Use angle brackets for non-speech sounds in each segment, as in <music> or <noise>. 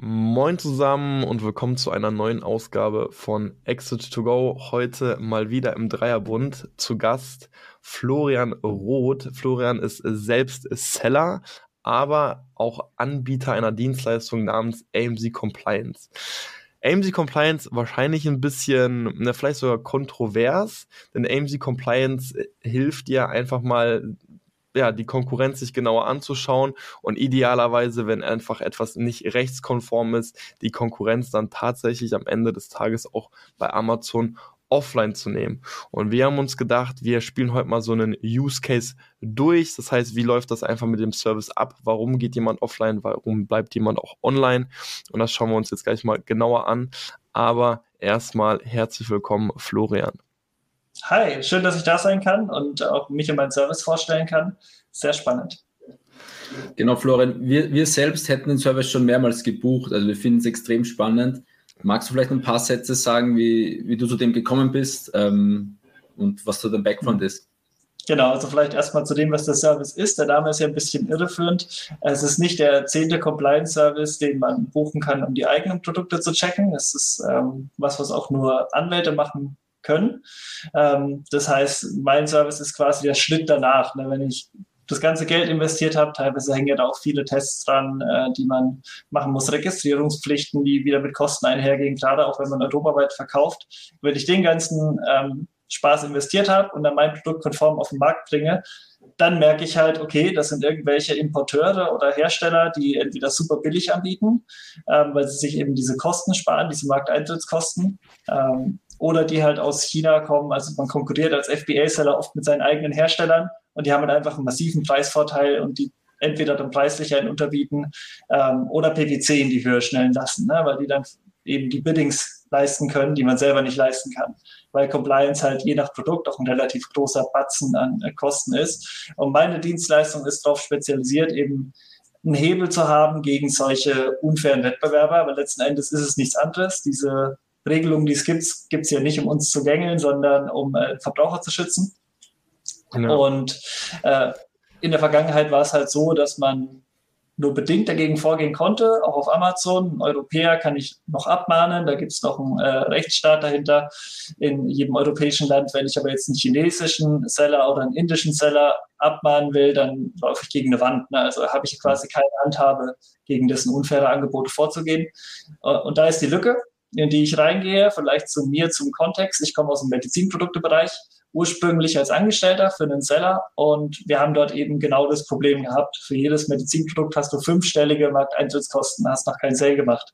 Moin zusammen und willkommen zu einer neuen Ausgabe von Exit to Go. Heute mal wieder im Dreierbund zu Gast Florian Roth. Florian ist selbst Seller, aber auch Anbieter einer Dienstleistung namens AMC Compliance. AMC Compliance wahrscheinlich ein bisschen, ne, vielleicht sogar kontrovers, denn AMC Compliance hilft dir einfach mal ja, die Konkurrenz sich genauer anzuschauen und idealerweise, wenn einfach etwas nicht rechtskonform ist, die Konkurrenz dann tatsächlich am Ende des Tages auch bei Amazon offline zu nehmen. Und wir haben uns gedacht, wir spielen heute mal so einen Use Case durch. Das heißt, wie läuft das einfach mit dem Service ab? Warum geht jemand offline? Warum bleibt jemand auch online? Und das schauen wir uns jetzt gleich mal genauer an. Aber erstmal herzlich willkommen, Florian. Hi, schön, dass ich da sein kann und auch mich und meinen Service vorstellen kann. Sehr spannend. Genau, Florian, wir, wir selbst hätten den Service schon mehrmals gebucht. Also wir finden es extrem spannend. Magst du vielleicht ein paar Sätze sagen, wie, wie du zu dem gekommen bist ähm, und was so dein Background ist? Genau, also vielleicht erstmal zu dem, was der Service ist. Der Name ist ja ein bisschen irreführend. Es ist nicht der zehnte Compliance-Service, den man buchen kann, um die eigenen Produkte zu checken. Es ist ähm, was, was auch nur Anwälte machen können. Ähm, das heißt, mein Service ist quasi der Schritt danach. Ne? Wenn ich das ganze Geld investiert habe. Teilweise hängen ja da auch viele Tests dran, äh, die man machen muss, Registrierungspflichten, die wieder mit Kosten einhergehen, gerade auch wenn man europaweit verkauft. Wenn ich den ganzen ähm, Spaß investiert habe und dann mein Produkt konform auf den Markt bringe, dann merke ich halt, okay, das sind irgendwelche Importeure oder Hersteller, die entweder super billig anbieten, ähm, weil sie sich eben diese Kosten sparen, diese Markteintrittskosten, ähm, oder die halt aus China kommen. Also man konkurriert als FBA-Seller oft mit seinen eigenen Herstellern und die haben halt einfach einen massiven Preisvorteil und die entweder dann preislich einen unterbieten ähm, oder PPC in die Höhe schnellen lassen, ne? weil die dann eben die Biddings leisten können, die man selber nicht leisten kann. Weil Compliance halt je nach Produkt auch ein relativ großer Batzen an äh, Kosten ist. Und meine Dienstleistung ist darauf spezialisiert, eben einen Hebel zu haben gegen solche unfairen Wettbewerber, aber letzten Endes ist es nichts anderes. Diese Regelungen, die es gibt, gibt es ja nicht, um uns zu gängeln, sondern um äh, Verbraucher zu schützen. Genau. Und äh, in der Vergangenheit war es halt so, dass man nur bedingt dagegen vorgehen konnte, auch auf Amazon. Ein Europäer kann ich noch abmahnen, da gibt es noch einen äh, Rechtsstaat dahinter in jedem europäischen Land. Wenn ich aber jetzt einen chinesischen Seller oder einen indischen Seller abmahnen will, dann laufe ich gegen eine Wand. Ne? Also habe ich quasi keine Handhabe, gegen dessen unfaire Angebote vorzugehen. Äh, und da ist die Lücke, in die ich reingehe, vielleicht zu mir, zum Kontext. Ich komme aus dem Medizinproduktebereich ursprünglich als Angestellter für einen Seller und wir haben dort eben genau das Problem gehabt. Für jedes Medizinprodukt hast du fünfstellige Markteintrittskosten, hast noch kein Sale gemacht.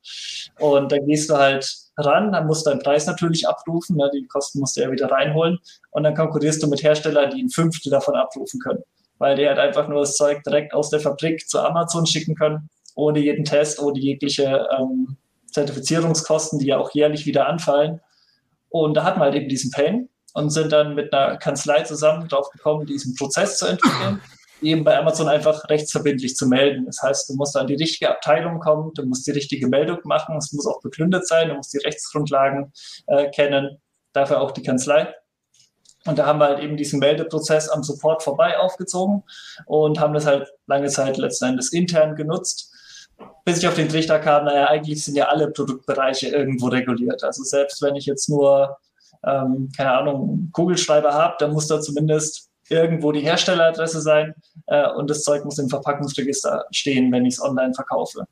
Und dann gehst du halt ran, dann musst du deinen Preis natürlich abrufen, ne, die Kosten musst du ja wieder reinholen und dann konkurrierst du mit Herstellern, die ein Fünftel davon abrufen können, weil die halt einfach nur das Zeug direkt aus der Fabrik zu Amazon schicken können, ohne jeden Test, ohne jegliche ähm, Zertifizierungskosten, die ja auch jährlich wieder anfallen. Und da hat man halt eben diesen Pain und sind dann mit einer Kanzlei zusammen drauf gekommen, diesen Prozess zu entwickeln, eben bei Amazon einfach rechtsverbindlich zu melden. Das heißt, du musst an die richtige Abteilung kommen, du musst die richtige Meldung machen, es muss auch begründet sein, du musst die Rechtsgrundlagen äh, kennen, dafür auch die Kanzlei. Und da haben wir halt eben diesen Meldeprozess am Support vorbei aufgezogen und haben das halt lange Zeit letzten Endes intern genutzt bis ich auf den Trichter kam, naja, eigentlich sind ja alle Produktbereiche irgendwo reguliert. Also selbst wenn ich jetzt nur ähm, keine Ahnung, Kugelschreiber habe, dann muss da zumindest irgendwo die Herstelleradresse sein äh, und das Zeug muss im Verpackungsregister stehen, wenn ich es online verkaufe.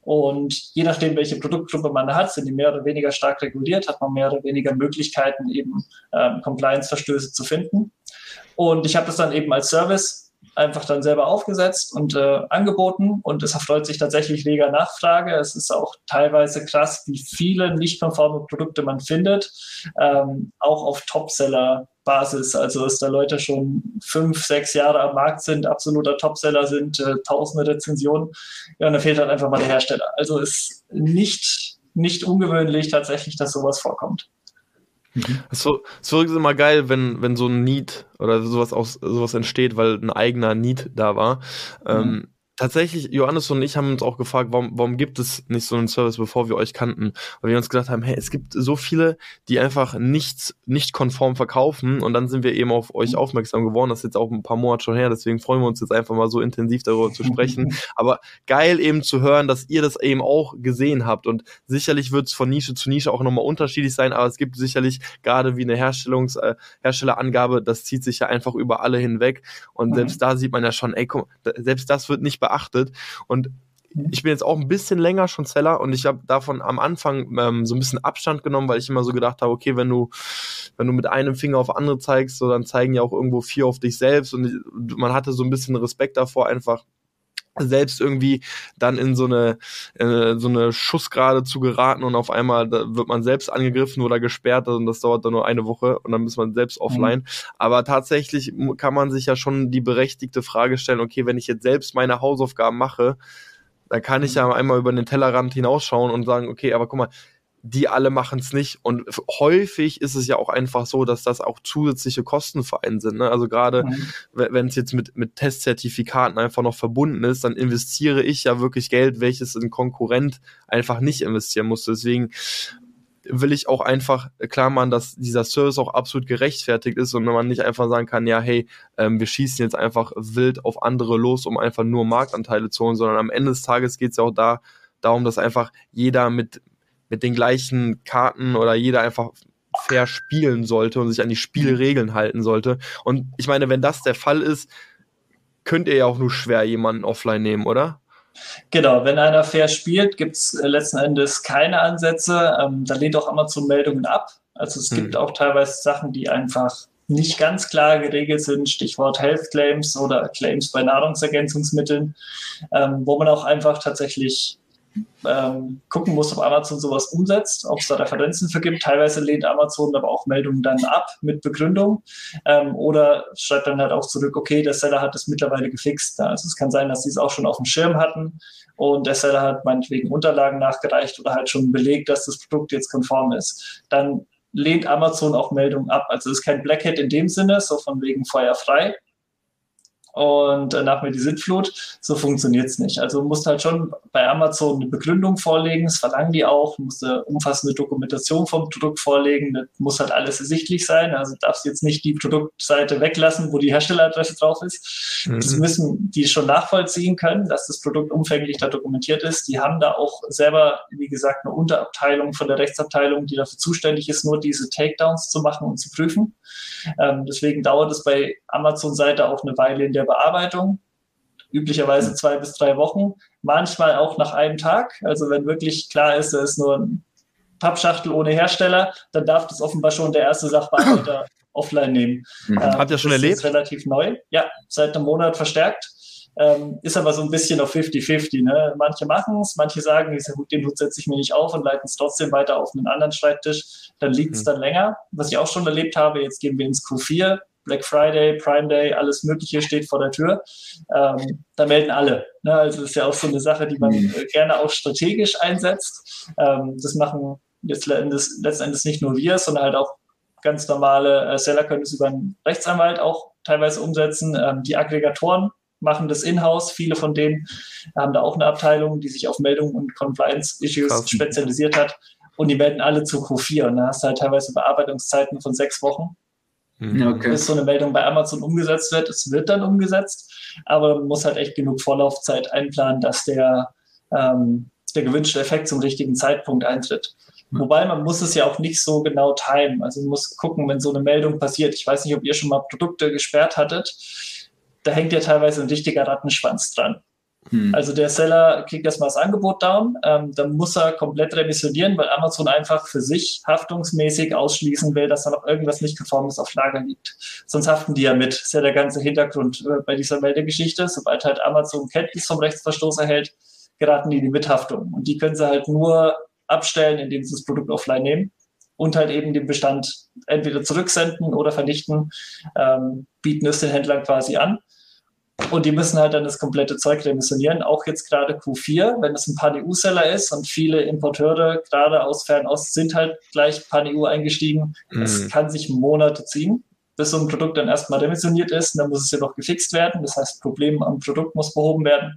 Und je nachdem, welche Produktgruppe man hat, sind die mehr oder weniger stark reguliert, hat man mehr oder weniger Möglichkeiten, eben ähm, Compliance-Verstöße zu finden. Und ich habe das dann eben als Service einfach dann selber aufgesetzt und äh, angeboten und es erfreut sich tatsächlich reger Nachfrage. Es ist auch teilweise krass, wie viele nicht konforme Produkte man findet, ähm, auch auf Topseller-Basis. Also dass da Leute schon fünf, sechs Jahre am Markt sind, absoluter Topseller sind, äh, tausende Rezensionen. Ja, und da fehlt halt einfach mal der Hersteller. Also ist nicht, nicht ungewöhnlich tatsächlich, dass sowas vorkommt. Mhm. So, so ist immer geil, wenn, wenn so ein Need oder sowas aus sowas entsteht, weil ein eigener Need da war. Mhm. Ähm, tatsächlich, Johannes und ich haben uns auch gefragt, warum, warum gibt es nicht so einen Service, bevor wir euch kannten? Weil wir uns gedacht haben, hey, es gibt so viele, die einfach nichts, nicht konform verkaufen und dann sind wir eben auf euch aufmerksam geworden. Das ist jetzt auch ein paar Monate schon her, deswegen freuen wir uns jetzt einfach mal so intensiv darüber zu sprechen. <laughs> Aber geil eben zu hören, dass ihr das eben auch gesehen habt und sicherlich wird es von Nische zu Nische auch nochmal unterschiedlich sein, aber es gibt sicherlich gerade wie eine Herstellungs, äh, Herstellerangabe, das zieht sich ja einfach über alle hinweg und mhm. selbst da sieht man ja schon, ey, komm, selbst das wird nicht beachtet. Und ich bin jetzt auch ein bisschen länger schon Seller und ich habe davon am Anfang ähm, so ein bisschen Abstand genommen, weil ich immer so gedacht habe, okay, wenn du, wenn du mit einem Finger auf andere zeigst, so dann zeigen ja auch irgendwo vier auf dich selbst und man hatte so ein bisschen Respekt davor, einfach selbst irgendwie dann in so eine äh, so eine Schussgrade zu geraten und auf einmal wird man selbst angegriffen oder gesperrt und das dauert dann nur eine Woche und dann ist man selbst mhm. offline. Mhm. Aber tatsächlich kann man sich ja schon die berechtigte Frage stellen, okay, wenn ich jetzt selbst meine Hausaufgaben mache, dann kann ich ja mhm. einmal über den Tellerrand hinausschauen und sagen, okay, aber guck mal, die alle machen es nicht. Und häufig ist es ja auch einfach so, dass das auch zusätzliche Kosten für einen sind. Ne? Also gerade mhm. wenn es jetzt mit, mit Testzertifikaten einfach noch verbunden ist, dann investiere ich ja wirklich Geld, welches ein Konkurrent einfach nicht investieren muss. Deswegen will ich auch einfach klar machen, dass dieser Service auch absolut gerechtfertigt ist und wenn man nicht einfach sagen kann, ja, hey, ähm, wir schießen jetzt einfach wild auf andere los, um einfach nur Marktanteile zu holen, sondern am Ende des Tages geht es ja auch da darum, dass einfach jeder mit, mit den gleichen Karten oder jeder einfach fair spielen sollte und sich an die Spielregeln halten sollte. Und ich meine, wenn das der Fall ist, könnt ihr ja auch nur schwer jemanden offline nehmen, oder? Genau, wenn einer fair spielt, gibt es äh, letzten Endes keine Ansätze. Ähm, da lehnt auch Amazon Meldungen ab. Also es hm. gibt auch teilweise Sachen, die einfach nicht ganz klar geregelt sind, Stichwort Health Claims oder Claims bei Nahrungsergänzungsmitteln, ähm, wo man auch einfach tatsächlich ähm, gucken muss, ob Amazon sowas umsetzt, ob es da Referenzen für gibt. Teilweise lehnt Amazon aber auch Meldungen dann ab mit Begründung ähm, oder schreibt dann halt auch zurück, okay, der Seller hat es mittlerweile gefixt. Also es kann sein, dass sie es auch schon auf dem Schirm hatten und der Seller hat meinetwegen Unterlagen nachgereicht oder halt schon belegt, dass das Produkt jetzt konform ist. Dann lehnt Amazon auch Meldungen ab. Also es ist kein Blackhead in dem Sinne, so von wegen feuerfrei, und nach mir die Sintflut. So funktioniert es nicht. Also du musst halt schon bei Amazon eine Begründung vorlegen, das verlangen die auch, du musst eine umfassende Dokumentation vom Produkt vorlegen, das muss halt alles ersichtlich sein. Also darfst jetzt nicht die Produktseite weglassen, wo die Herstelleradresse drauf ist. Mhm. Das müssen die schon nachvollziehen können, dass das Produkt umfänglich da dokumentiert ist. Die haben da auch selber, wie gesagt, eine Unterabteilung von der Rechtsabteilung, die dafür zuständig ist, nur diese Takedowns zu machen und zu prüfen. Ähm, deswegen dauert es bei Amazon-Seite auch eine Weile in der Bearbeitung. Üblicherweise hm. zwei bis drei Wochen, manchmal auch nach einem Tag. Also wenn wirklich klar ist, da ist nur ein Pappschachtel ohne Hersteller, dann darf das offenbar schon der erste Sachbearbeiter <clears throat> offline nehmen. Mhm. Ähm, Habt ihr schon erlebt? Das ist relativ neu. Ja, seit einem Monat verstärkt. Ähm, ist aber so ein bisschen auf 50-50. Ne? Manche machen es, manche sagen, den Hut setze ich mir nicht auf und leiten es trotzdem weiter auf einen anderen Schreibtisch. Dann liegt es mhm. dann länger. Was ich auch schon erlebt habe, jetzt gehen wir ins Q4. Black Friday, Prime Day, alles Mögliche steht vor der Tür. Ähm, da melden alle. Ne? Also das ist ja auch so eine Sache, die man mhm. gerne auch strategisch einsetzt. Ähm, das machen jetzt letztendlich nicht nur wir, sondern halt auch ganz normale äh, Seller können es über einen Rechtsanwalt auch teilweise umsetzen. Ähm, die Aggregatoren machen das in-house. Viele von denen haben da auch eine Abteilung, die sich auf Meldungen und Compliance-Issues spezialisiert hat. Und die melden alle zu Q4. Und da hast du halt teilweise Bearbeitungszeiten von sechs Wochen. Mhm. Okay. Bis so eine Meldung bei Amazon umgesetzt wird. Es wird dann umgesetzt, aber man muss halt echt genug Vorlaufzeit einplanen, dass der, ähm, der gewünschte Effekt zum richtigen Zeitpunkt eintritt. Mhm. Wobei man muss es ja auch nicht so genau timen. Also man muss gucken, wenn so eine Meldung passiert. Ich weiß nicht, ob ihr schon mal Produkte gesperrt hattet da hängt ja teilweise ein richtiger Rattenschwanz dran. Hm. Also der Seller kriegt erstmal das Angebot down, ähm, dann muss er komplett remissionieren, weil Amazon einfach für sich haftungsmäßig ausschließen will, dass da noch irgendwas nicht konformes auf Lager liegt. Sonst haften die ja mit. Das ist ja der ganze Hintergrund äh, bei dieser Meldegeschichte. Sobald halt Amazon Kenntnis vom Rechtsverstoß erhält, geraten die in die Mithaftung. Und die können sie halt nur abstellen, indem sie das Produkt offline nehmen und halt eben den Bestand entweder zurücksenden oder vernichten, ähm, bieten es den Händlern quasi an. Und die müssen halt dann das komplette Zeug remissionieren. Auch jetzt gerade Q4, wenn es ein Pan-EU-Seller ist und viele Importeure gerade aus Fernost sind halt gleich Pan-EU eingestiegen. Das mhm. kann sich Monate ziehen, bis so ein Produkt dann erstmal remissioniert ist. Und dann muss es ja noch gefixt werden. Das heißt, Problem am Produkt muss behoben werden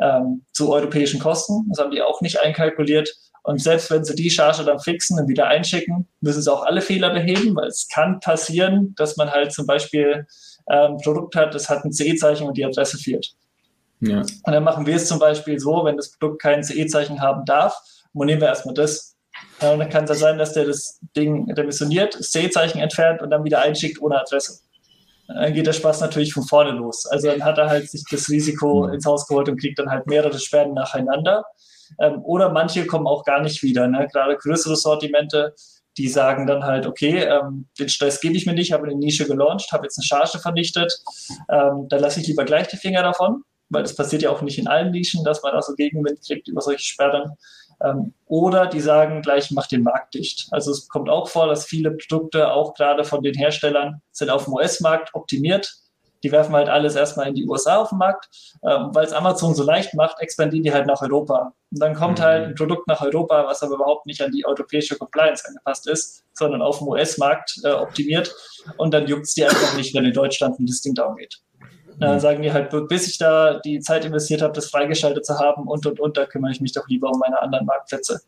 ähm, zu europäischen Kosten. Das haben die auch nicht einkalkuliert. Und selbst wenn sie die Charge dann fixen und wieder einschicken, müssen sie auch alle Fehler beheben, weil es kann passieren, dass man halt zum Beispiel ähm, Produkt hat, das hat ein CE-Zeichen und die Adresse fehlt. Ja. Und dann machen wir es zum Beispiel so, wenn das Produkt kein CE-Zeichen haben darf, nehmen wir erstmal das. Ja, und dann kann es ja sein, dass der das Ding remissioniert, das CE-Zeichen entfernt und dann wieder einschickt ohne Adresse. Dann geht der Spaß natürlich von vorne los. Also dann hat er halt sich das Risiko ins Haus geholt und kriegt dann halt mehrere Sperren nacheinander. Ähm, oder manche kommen auch gar nicht wieder. Ne? Gerade größere Sortimente die sagen dann halt, okay, ähm, den Stress gebe ich mir nicht, habe eine Nische gelauncht, habe jetzt eine Charge vernichtet, ähm, dann lasse ich lieber gleich die Finger davon, weil das passiert ja auch nicht in allen Nischen, dass man da so Gegenwind kriegt über solche Sperren. Ähm, oder die sagen gleich, mach den Markt dicht. Also es kommt auch vor, dass viele Produkte, auch gerade von den Herstellern, sind auf dem US-Markt optimiert die werfen halt alles erstmal in die USA auf den Markt. Ähm, Weil es Amazon so leicht macht, expandieren die halt nach Europa. Und dann kommt mhm. halt ein Produkt nach Europa, was aber überhaupt nicht an die europäische Compliance angepasst ist, sondern auf dem US-Markt äh, optimiert. Und dann juckt es die einfach nicht, wenn in Deutschland ein Listing down geht. Dann mhm. sagen die halt, bis ich da die Zeit investiert habe, das freigeschaltet zu haben und, und, und, da kümmere ich mich doch lieber um meine anderen Marktplätze.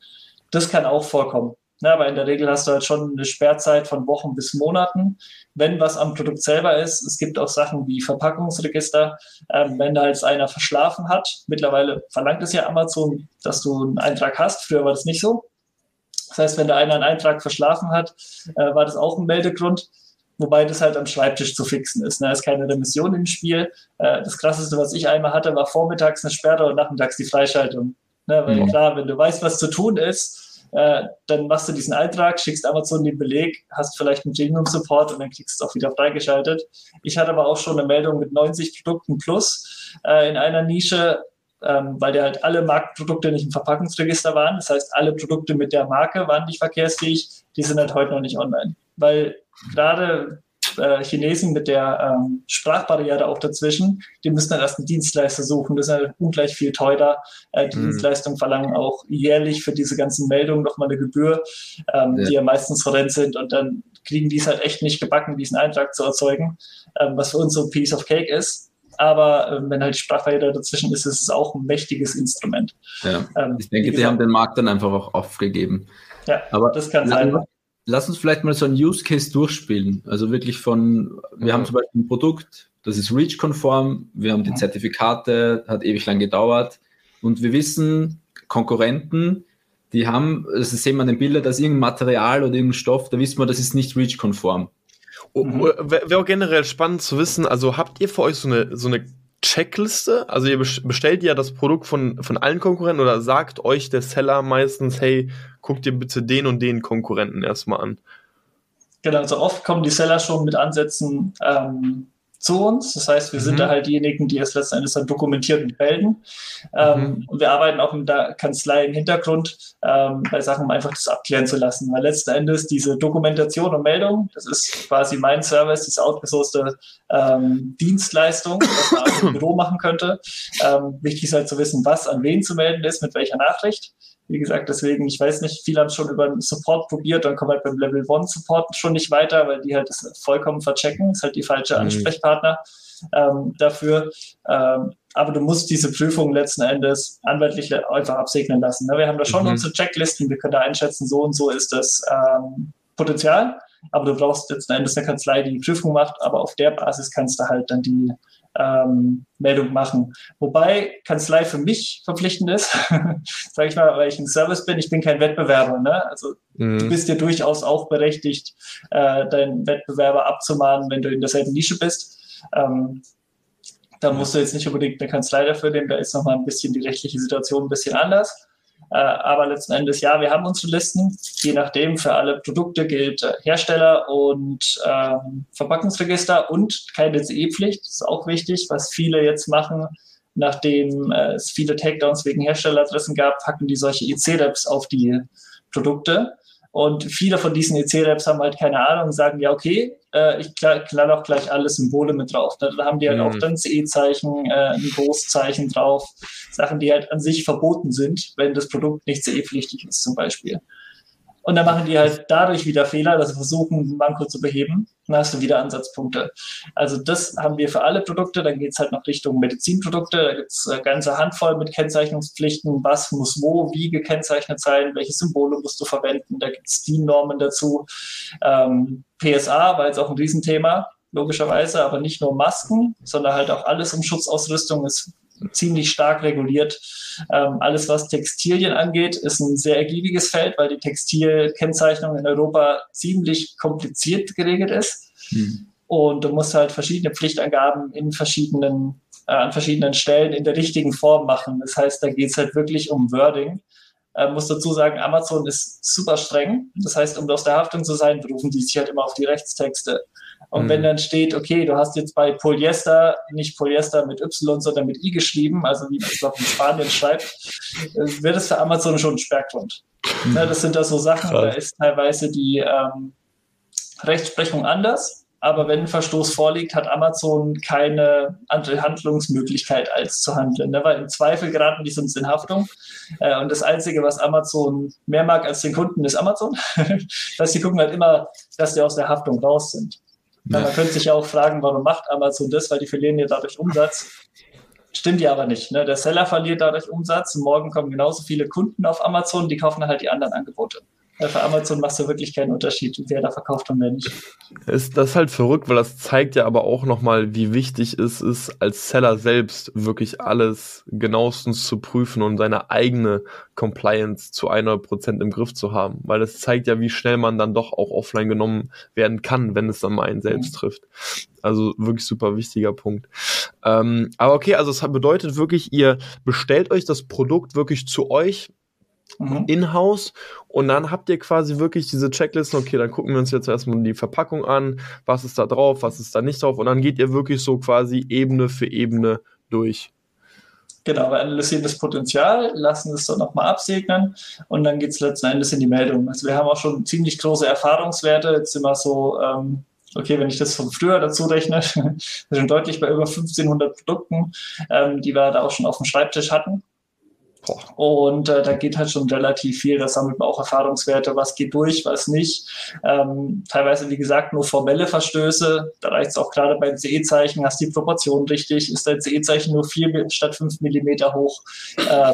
Das kann auch vorkommen. Na, aber in der Regel hast du halt schon eine Sperrzeit von Wochen bis Monaten, wenn was am Produkt selber ist. Es gibt auch Sachen wie Verpackungsregister. Ähm, wenn da jetzt einer verschlafen hat, mittlerweile verlangt es ja Amazon, dass du einen Eintrag hast. Früher war das nicht so. Das heißt, wenn da einer einen Eintrag verschlafen hat, äh, war das auch ein Meldegrund. Wobei das halt am Schreibtisch zu fixen ist. Da ne? ist keine Remission im Spiel. Äh, das krasseste, was ich einmal hatte, war vormittags eine Sperre und nachmittags die Freischaltung. Ne? Weil mhm. klar, wenn du weißt, was zu tun ist, äh, dann machst du diesen Eintrag, schickst Amazon den Beleg, hast vielleicht einen Premium-Support und dann kriegst du es auch wieder freigeschaltet. Ich hatte aber auch schon eine Meldung mit 90 Produkten plus äh, in einer Nische, ähm, weil der halt alle Marktprodukte nicht im Verpackungsregister waren. Das heißt, alle Produkte mit der Marke waren nicht verkehrsfähig, die sind halt heute noch nicht online. Weil gerade äh, Chinesen mit der ähm, Sprachbarriere auch dazwischen, die müssen dann erst einen Dienstleister suchen. Das ist halt ungleich viel teurer. Äh, die mhm. Dienstleistungen verlangen auch jährlich für diese ganzen Meldungen nochmal eine Gebühr, ähm, ja. die ja meistens horrend sind und dann kriegen die es halt echt nicht gebacken, diesen Eintrag zu erzeugen, ähm, was für uns so ein Piece of Cake ist. Aber äh, wenn halt die Sprachbarriere dazwischen ist, ist es auch ein mächtiges Instrument. Ja. Ähm, ich denke, die haben den Markt dann einfach auch aufgegeben. Ja, aber das kann sein lass uns vielleicht mal so einen Use Case durchspielen. Also wirklich von, wir mhm. haben zum Beispiel ein Produkt, das ist REACH-konform, wir haben die mhm. Zertifikate, hat ewig lang gedauert und wir wissen, Konkurrenten, die haben, das sehen wir an den Bildern, dass irgendein Material oder irgendein Stoff, da wissen wir, das ist nicht REACH-konform. Mhm. Wäre auch generell spannend zu wissen, also habt ihr für euch so eine, so eine Checkliste? Also ihr bestellt ja das Produkt von, von allen Konkurrenten oder sagt euch der Seller meistens, hey, guck dir bitte den und den Konkurrenten erstmal an? Genau, also oft kommen die Seller schon mit Ansätzen, ähm, zu uns. Das heißt, wir mhm. sind da halt diejenigen, die es letzten Endes dann dokumentieren und melden. Ähm, mhm. Und wir arbeiten auch in der Kanzlei im Hintergrund ähm, bei Sachen, um einfach das abklären zu lassen. Weil letzten Endes diese Dokumentation und Meldung, das ist quasi mein Service, diese outgesourcete ähm, Dienstleistung, was man auch im Büro machen könnte. Ähm, wichtig ist halt zu wissen, was an wen zu melden ist, mit welcher Nachricht. Wie gesagt, deswegen, ich weiß nicht, viele haben es schon über den Support probiert, dann kommen halt beim Level 1 Support schon nicht weiter, weil die halt das vollkommen verchecken, ist halt die falsche mhm. Ansprechpartner ähm, dafür. Ähm, aber du musst diese Prüfung letzten Endes anwaltlich einfach absegnen lassen. Ne? Wir haben da schon mhm. unsere Checklisten, wir können da einschätzen, so und so ist das ähm, Potenzial, aber du brauchst letzten Endes eine Kanzlei, die die Prüfung macht, aber auf der Basis kannst du halt dann die ähm, Meldung machen. Wobei Kanzlei für mich verpflichtend ist, <laughs> sage ich mal, weil ich ein Service bin, ich bin kein Wettbewerber. Ne? Also mhm. du bist ja durchaus auch berechtigt, äh, deinen Wettbewerber abzumahnen, wenn du in derselben Nische bist. Ähm, Da musst du jetzt nicht unbedingt eine Kanzlei dafür nehmen, da ist nochmal ein bisschen die rechtliche Situation ein bisschen anders. Äh, aber letzten Endes, ja, wir haben unsere Listen. Je nachdem, für alle Produkte gilt äh, Hersteller und ähm, Verpackungsregister und keine CE-Pflicht. Das ist auch wichtig, was viele jetzt machen. Nachdem äh, es viele Takedowns wegen Herstelleradressen gab, packen die solche EC-Labs auf die Produkte. Und viele von diesen EC-Labs haben halt keine Ahnung und sagen, ja, okay, äh, ich knall auch gleich alle Symbole mit drauf. Da, da haben die halt mhm. auch dann CE-Zeichen, äh, ein Großzeichen drauf. Sachen, die halt an sich verboten sind, wenn das Produkt nicht CE-pflichtig ist zum Beispiel. Und dann machen die halt dadurch wieder Fehler, dass sie versuchen, Manko zu beheben. Dann hast du wieder Ansatzpunkte. Also das haben wir für alle Produkte. Dann geht es halt noch Richtung Medizinprodukte. Da gibt es eine ganze Handvoll mit Kennzeichnungspflichten. Was muss wo, wie gekennzeichnet sein? Welche Symbole musst du verwenden? Da gibt es DIN-Normen dazu. Ähm, PSA war jetzt auch ein Riesenthema, logischerweise, aber nicht nur Masken, sondern halt auch alles um Schutzausrüstung ist ziemlich stark reguliert. Ähm, alles, was Textilien angeht, ist ein sehr ergiebiges Feld, weil die Textilkennzeichnung in Europa ziemlich kompliziert geregelt ist. Hm. Und du musst halt verschiedene Pflichtangaben in verschiedenen, äh, an verschiedenen Stellen in der richtigen Form machen. Das heißt, da geht es halt wirklich um Wording. Äh, muss dazu sagen, Amazon ist super streng. Das heißt, um aus der Haftung zu sein, berufen die sich halt immer auf die Rechtstexte. Und mhm. wenn dann steht, okay, du hast jetzt bei Polyester nicht Polyester mit Y, sondern mit I geschrieben, also wie man es in Spanien schreibt, äh, wird es für Amazon schon ein Sperrgrund. Mhm. Ja, das sind da so Sachen, Krass. da ist teilweise die ähm, Rechtsprechung anders. Aber wenn ein Verstoß vorliegt, hat Amazon keine andere Handlungsmöglichkeit als zu handeln. Ne? Weil im Zweifel geraten die sonst in Haftung. Äh, und das Einzige, was Amazon mehr mag als den Kunden, ist Amazon. <laughs> das heißt, die gucken halt immer, dass die aus der Haftung raus sind. Ja. Man könnte sich ja auch fragen, warum macht Amazon das, weil die verlieren ja dadurch Umsatz. Stimmt ja aber nicht. Ne? Der Seller verliert dadurch Umsatz. Morgen kommen genauso viele Kunden auf Amazon, die kaufen halt die anderen Angebote. Für Amazon machst du wirklich keinen Unterschied, wer da verkauft und wer nicht. Ist das halt verrückt, weil das zeigt ja aber auch nochmal, wie wichtig es ist, als Seller selbst wirklich alles genauestens zu prüfen und seine eigene Compliance zu 100% im Griff zu haben. Weil das zeigt ja, wie schnell man dann doch auch offline genommen werden kann, wenn es dann mal einen selbst mhm. trifft. Also wirklich super wichtiger Punkt. Ähm, aber okay, also es bedeutet wirklich, ihr bestellt euch das Produkt wirklich zu euch mhm. in-house und dann habt ihr quasi wirklich diese Checklisten, okay, dann gucken wir uns jetzt erstmal die Verpackung an, was ist da drauf, was ist da nicht drauf und dann geht ihr wirklich so quasi Ebene für Ebene durch. Genau, wir analysieren das Potenzial, lassen es dann nochmal absegnen und dann geht es letzten Endes in die Meldung. Also wir haben auch schon ziemlich große Erfahrungswerte, jetzt sind wir so, ähm, okay, wenn ich das von früher dazu rechne, <laughs> wir sind deutlich bei über 1500 Produkten, ähm, die wir da auch schon auf dem Schreibtisch hatten. Und äh, da geht halt schon relativ viel. Da sammelt man auch Erfahrungswerte, was geht durch, was nicht. Ähm, teilweise, wie gesagt, nur formelle Verstöße. Da reicht es auch gerade beim CE-Zeichen. Hast die Proportionen richtig? Ist dein CE-Zeichen nur vier statt fünf Millimeter hoch? Äh,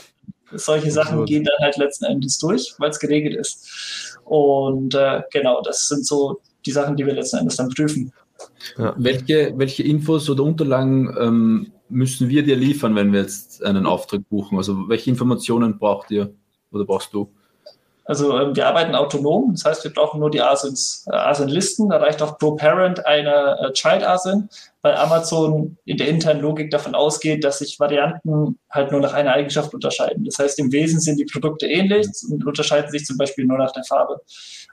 solche Sachen gehen dann halt letzten Endes durch, weil es geregelt ist. Und äh, genau, das sind so die Sachen, die wir letzten Endes dann prüfen. Ja. Welche, welche Infos oder Unterlagen ähm, müssen wir dir liefern, wenn wir jetzt einen Auftrag buchen? Also welche Informationen braucht ihr oder brauchst du? Also ähm, wir arbeiten autonom, das heißt, wir brauchen nur die ASINs, äh, ASIN-Listen. Da reicht auch pro Parent eine äh, Child ASIN, weil Amazon in der internen Logik davon ausgeht, dass sich Varianten halt nur nach einer Eigenschaft unterscheiden. Das heißt, im Wesen sind die Produkte ähnlich und unterscheiden sich zum Beispiel nur nach der Farbe.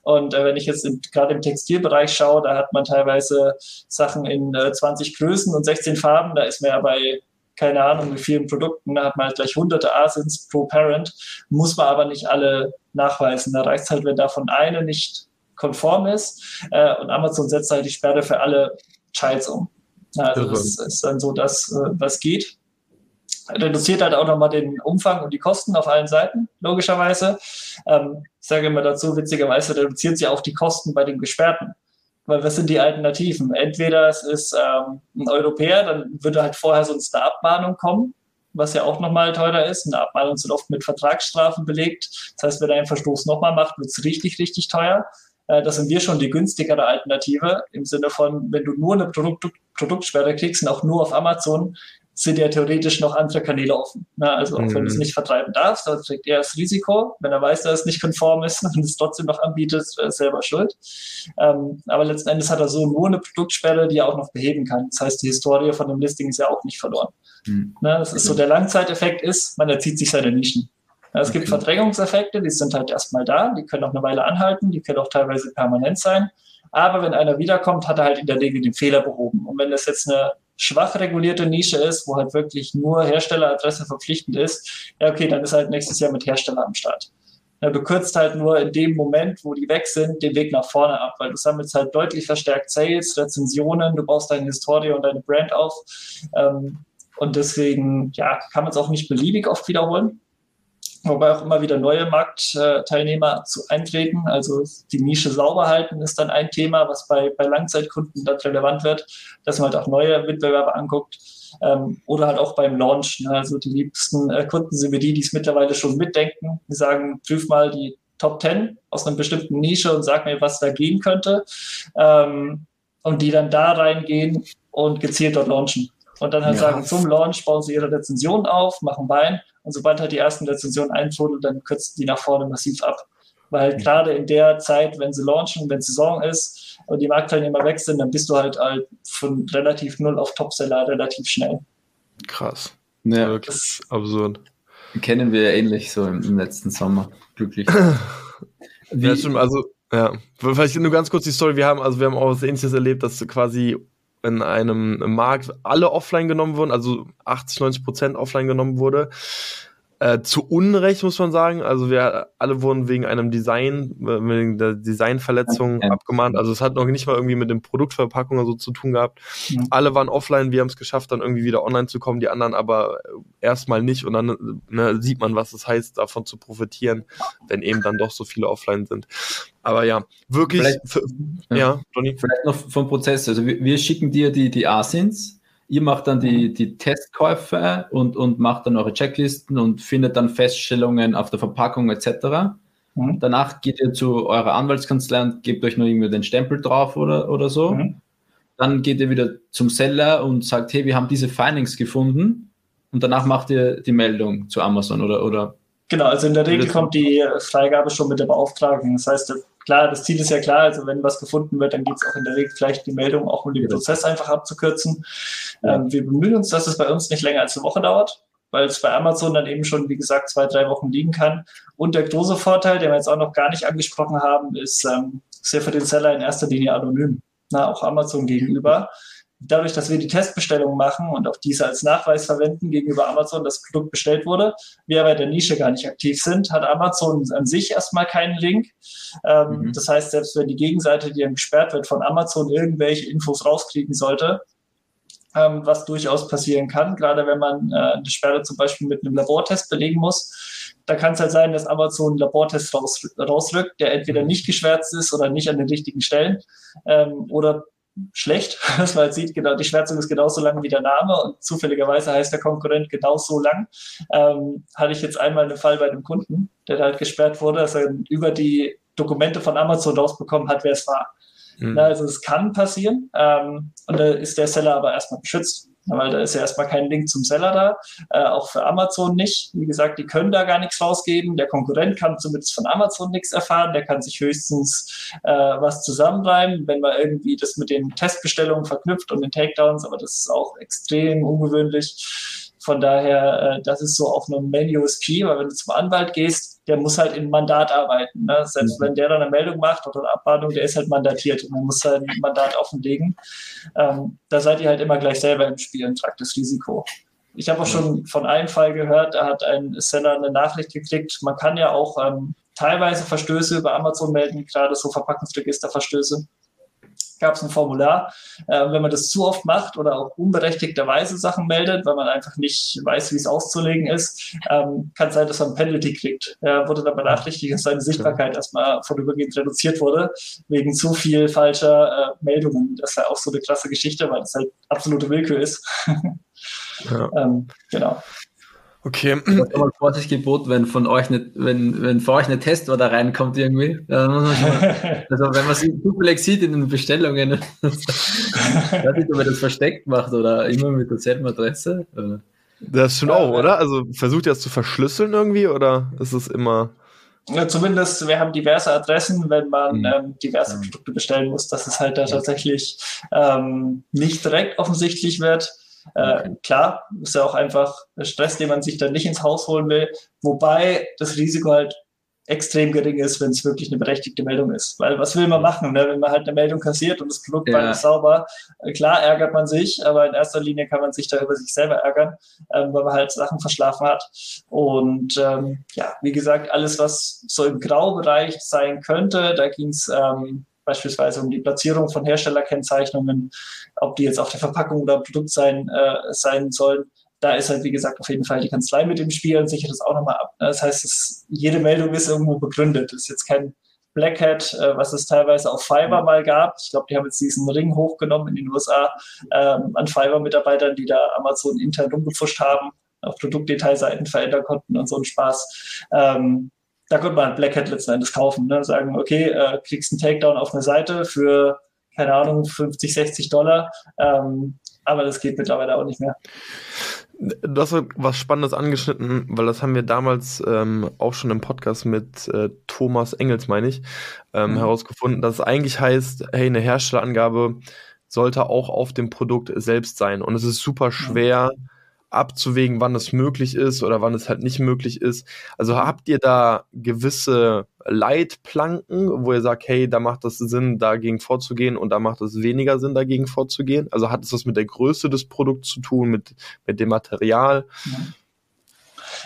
Und äh, wenn ich jetzt gerade im Textilbereich schaue, da hat man teilweise Sachen in äh, 20 Größen und 16 Farben. Da ist man ja bei keine Ahnung, wie vielen Produkten, da hat man halt gleich hunderte ASINs pro Parent, muss man aber nicht alle nachweisen. Da reicht es halt, wenn davon eine nicht konform ist äh, und Amazon setzt halt die Sperre für alle Childs um. Also das ist dann so das, äh, was geht. Reduziert halt auch nochmal den Umfang und die Kosten auf allen Seiten, logischerweise. Ähm, ich sage immer dazu, witzigerweise reduziert sie auch die Kosten bei den Gesperrten. Weil was sind die Alternativen? Entweder es ist ähm, ein Europäer, dann würde halt vorher sonst eine Abmahnung kommen, was ja auch nochmal teurer ist. Eine Abmahnung sind oft mit Vertragsstrafen belegt. Das heißt, wenn er einen Verstoß nochmal macht, wird es richtig, richtig teuer. Äh, das sind wir schon die günstigere Alternative im Sinne von, wenn du nur eine Produkt Produktsperre kriegst und auch nur auf Amazon, sind ja theoretisch noch andere Kanäle offen. Ne? Also auch mhm. wenn du es mhm. nicht vertreiben darfst, dann trägt er das Risiko. Wenn er weiß, dass es nicht konform ist <laughs> und es trotzdem noch anbietet, ist er selber schuld. Ähm, aber letzten Endes hat er so nur eine Produktsperre, die er auch noch beheben kann. Das heißt, die Historie von dem Listing ist ja auch nicht verloren. Mhm. Ne? Das ist so der Langzeiteffekt ist, man erzieht sich seine Nischen. Es okay. gibt Verdrängungseffekte, die sind halt erstmal da, die können auch eine Weile anhalten, die können auch teilweise permanent sein. Aber wenn einer wiederkommt, hat er halt in der Regel den Fehler behoben. Und wenn das jetzt eine schwach regulierte Nische ist, wo halt wirklich nur Herstelleradresse verpflichtend ist, ja okay, dann ist halt nächstes Jahr mit Hersteller am Start. Ja, du kürzt halt nur in dem Moment, wo die weg sind, den Weg nach vorne ab, weil du sammelst halt deutlich verstärkt Sales, Rezensionen, du baust deine Historie und deine Brand auf. Ähm, und deswegen, ja, kann man es auch nicht beliebig oft wiederholen wobei auch immer wieder neue Marktteilnehmer zu eintreten. Also die Nische sauber halten ist dann ein Thema, was bei, bei Langzeitkunden dann relevant wird, dass man halt auch neue Wettbewerber anguckt. Ähm, oder halt auch beim Launch. Ne? Also die liebsten äh, Kunden sind wir die, die es mittlerweile schon mitdenken. Die sagen, prüf mal die Top 10 aus einer bestimmten Nische und sag mir, was da gehen könnte. Ähm, und die dann da reingehen und gezielt dort launchen. Und dann halt ja. sagen, zum Launch bauen sie ihre Rezension auf, machen Wein und sobald halt die ersten Rezensionen eintrudeln, dann kürzen die nach vorne massiv ab. Weil mhm. gerade in der Zeit, wenn sie launchen, wenn Saison ist und die Marktteilnehmer weg sind, dann bist du halt, halt von relativ null auf Topseller relativ schnell. Krass. Ja, wirklich absurd. Kennen wir ja ähnlich so im, im letzten Sommer. Glücklich. <laughs> Wie, ja, stimmt. Also, ja. Vielleicht nur ganz kurz die Story. Wir haben, also wir haben auch was ähnliches erlebt, dass quasi in einem Markt alle offline genommen wurden, also 80, 90 Prozent offline genommen wurde. Äh, zu Unrecht muss man sagen. Also wir alle wurden wegen einem Design, äh, wegen der Designverletzung ja. abgemahnt. Also es hat noch nicht mal irgendwie mit den Produktverpackungen oder so zu tun gehabt. Ja. Alle waren offline, wir haben es geschafft, dann irgendwie wieder online zu kommen, die anderen aber erstmal nicht. Und dann ne, sieht man, was es heißt, davon zu profitieren, wenn eben dann doch so viele offline sind. Aber ja, wirklich. Vielleicht, für, ja, Johnny. Vielleicht noch vom Prozess. Also wir, wir schicken dir die, die ASINs Ihr macht dann die, die Testkäufe und, und macht dann eure Checklisten und findet dann Feststellungen auf der Verpackung etc. Mhm. Danach geht ihr zu eurer Anwaltskanzlei und gebt euch nur irgendwie den Stempel drauf oder, oder so. Mhm. Dann geht ihr wieder zum Seller und sagt, hey, wir haben diese Findings gefunden. Und danach macht ihr die Meldung zu Amazon oder, oder Genau, also in der Regel kommt die Freigabe schon mit der Beauftragung. Das heißt, klar, das Ziel ist ja klar, also wenn was gefunden wird, dann gibt es auch in der Regel vielleicht die Meldung, auch um den Prozess einfach abzukürzen. Ja. Ähm, wir bemühen uns, dass es bei uns nicht länger als eine Woche dauert, weil es bei Amazon dann eben schon, wie gesagt, zwei, drei Wochen liegen kann. Und der große Vorteil, den wir jetzt auch noch gar nicht angesprochen haben, ist, ähm, ist ja für den Seller in erster Linie anonym, na, auch Amazon gegenüber dadurch, dass wir die Testbestellung machen und auch diese als Nachweis verwenden gegenüber Amazon, das Produkt bestellt wurde, wir aber in der Nische gar nicht aktiv sind, hat Amazon an sich erstmal keinen Link. Ähm, mhm. Das heißt, selbst wenn die Gegenseite, die dann gesperrt wird, von Amazon irgendwelche Infos rauskriegen sollte, ähm, was durchaus passieren kann, gerade wenn man äh, eine Sperre zum Beispiel mit einem Labortest belegen muss, da kann es halt sein, dass Amazon einen Labortest raus, rausrückt, der entweder mhm. nicht geschwärzt ist oder nicht an den richtigen Stellen ähm, oder schlecht, <laughs> dass man sieht, genau, die Schwärzung ist genauso lang wie der Name und zufälligerweise heißt der Konkurrent genauso lang. Ähm, hatte ich jetzt einmal einen Fall bei einem Kunden, der halt gesperrt wurde, dass er über die Dokumente von Amazon rausbekommen hat, wer es war. Mhm. Na, also es kann passieren ähm, und da ist der Seller aber erstmal geschützt weil da ist ja erstmal kein Link zum Seller da, äh, auch für Amazon nicht. Wie gesagt, die können da gar nichts rausgeben. Der Konkurrent kann zumindest von Amazon nichts erfahren, der kann sich höchstens äh, was zusammenreimen, wenn man irgendwie das mit den Testbestellungen verknüpft und den Takedowns, aber das ist auch extrem ungewöhnlich. Von daher, äh, das ist so auf einem Main USP, weil wenn du zum Anwalt gehst, der muss halt im Mandat arbeiten. Ne? Selbst mhm. wenn der dann eine Meldung macht oder eine Abmahnung, der ist halt mandatiert und man muss sein Mandat offenlegen. Ähm, da seid ihr halt immer gleich selber im Spiel und tragt das Risiko. Ich habe auch schon von einem Fall gehört, da hat ein Seller eine Nachricht geklickt. Man kann ja auch ähm, teilweise Verstöße über Amazon melden, gerade so Verpackungsregisterverstöße gab es ein Formular. Äh, wenn man das zu oft macht oder auch unberechtigterweise Sachen meldet, weil man einfach nicht weiß, wie es auszulegen ist, ähm, kann es sein, dass man ein Penalty kriegt. Er wurde dann benachrichtigt, dass seine Sichtbarkeit erstmal vorübergehend reduziert wurde, wegen zu viel falscher äh, Meldungen. Das ist ja auch so eine klasse Geschichte, weil es halt absolute Willkür ist. <laughs> ja. ähm, genau. Okay. Das mal Vorsicht geboten, wenn von euch nicht, wenn, wenn von euch eine Testware reinkommt irgendwie. Dann muss man schon mal, <laughs> also wenn man sie zufällig sieht in den Bestellungen, <laughs> weiß nicht, ob man das versteckt macht oder immer mit derselben Adresse. Das schon auch, oder? Also versucht ihr das zu verschlüsseln irgendwie oder ist es immer. Ja, zumindest, wir haben diverse Adressen, wenn man mhm. ähm, diverse Produkte bestellen muss, dass es halt da tatsächlich ähm, nicht direkt offensichtlich wird. Äh, klar, ist ja auch einfach Stress, den man sich dann nicht ins Haus holen will, wobei das Risiko halt extrem gering ist, wenn es wirklich eine berechtigte Meldung ist. Weil was will man machen, ne? wenn man halt eine Meldung kassiert und das Produkt ja. ist sauber? Äh, klar ärgert man sich, aber in erster Linie kann man sich da über sich selber ärgern, ähm, weil man halt Sachen verschlafen hat. Und ähm, ja, wie gesagt, alles, was so im Graubereich sein könnte, da ging es ähm, beispielsweise um die Platzierung von Herstellerkennzeichnungen, ob die jetzt auf der Verpackung oder Produkt sein, äh, sein sollen. Da ist halt, wie gesagt, auf jeden Fall die Kanzlei mit im Spiel und sichert das auch nochmal ab. Das heißt, es, jede Meldung ist irgendwo begründet. Das ist jetzt kein Black Hat, äh, was es teilweise auf Fiverr mal gab. Ich glaube, die haben jetzt diesen Ring hochgenommen in den USA ähm, an Fiverr-Mitarbeitern, die da Amazon intern rumgepfuscht haben, auf Produktdetailseiten verändern konnten und so ein Spaß. Ähm, da könnte man Black Hat letzten Endes kaufen. Ne? Sagen, okay, äh, kriegst einen Takedown auf eine Seite für, keine Ahnung, 50, 60 Dollar. Ähm, aber das geht mittlerweile auch nicht mehr. Du hast was Spannendes angeschnitten, weil das haben wir damals ähm, auch schon im Podcast mit äh, Thomas Engels, meine ich, ähm, mhm. herausgefunden, dass es eigentlich heißt, hey, eine Herstellerangabe sollte auch auf dem Produkt selbst sein. Und es ist super schwer, mhm abzuwägen, wann es möglich ist oder wann es halt nicht möglich ist. Also habt ihr da gewisse Leitplanken, wo ihr sagt, hey, da macht es Sinn, dagegen vorzugehen und da macht es weniger Sinn, dagegen vorzugehen? Also hat es was mit der Größe des Produkts zu tun, mit, mit dem Material? Ja.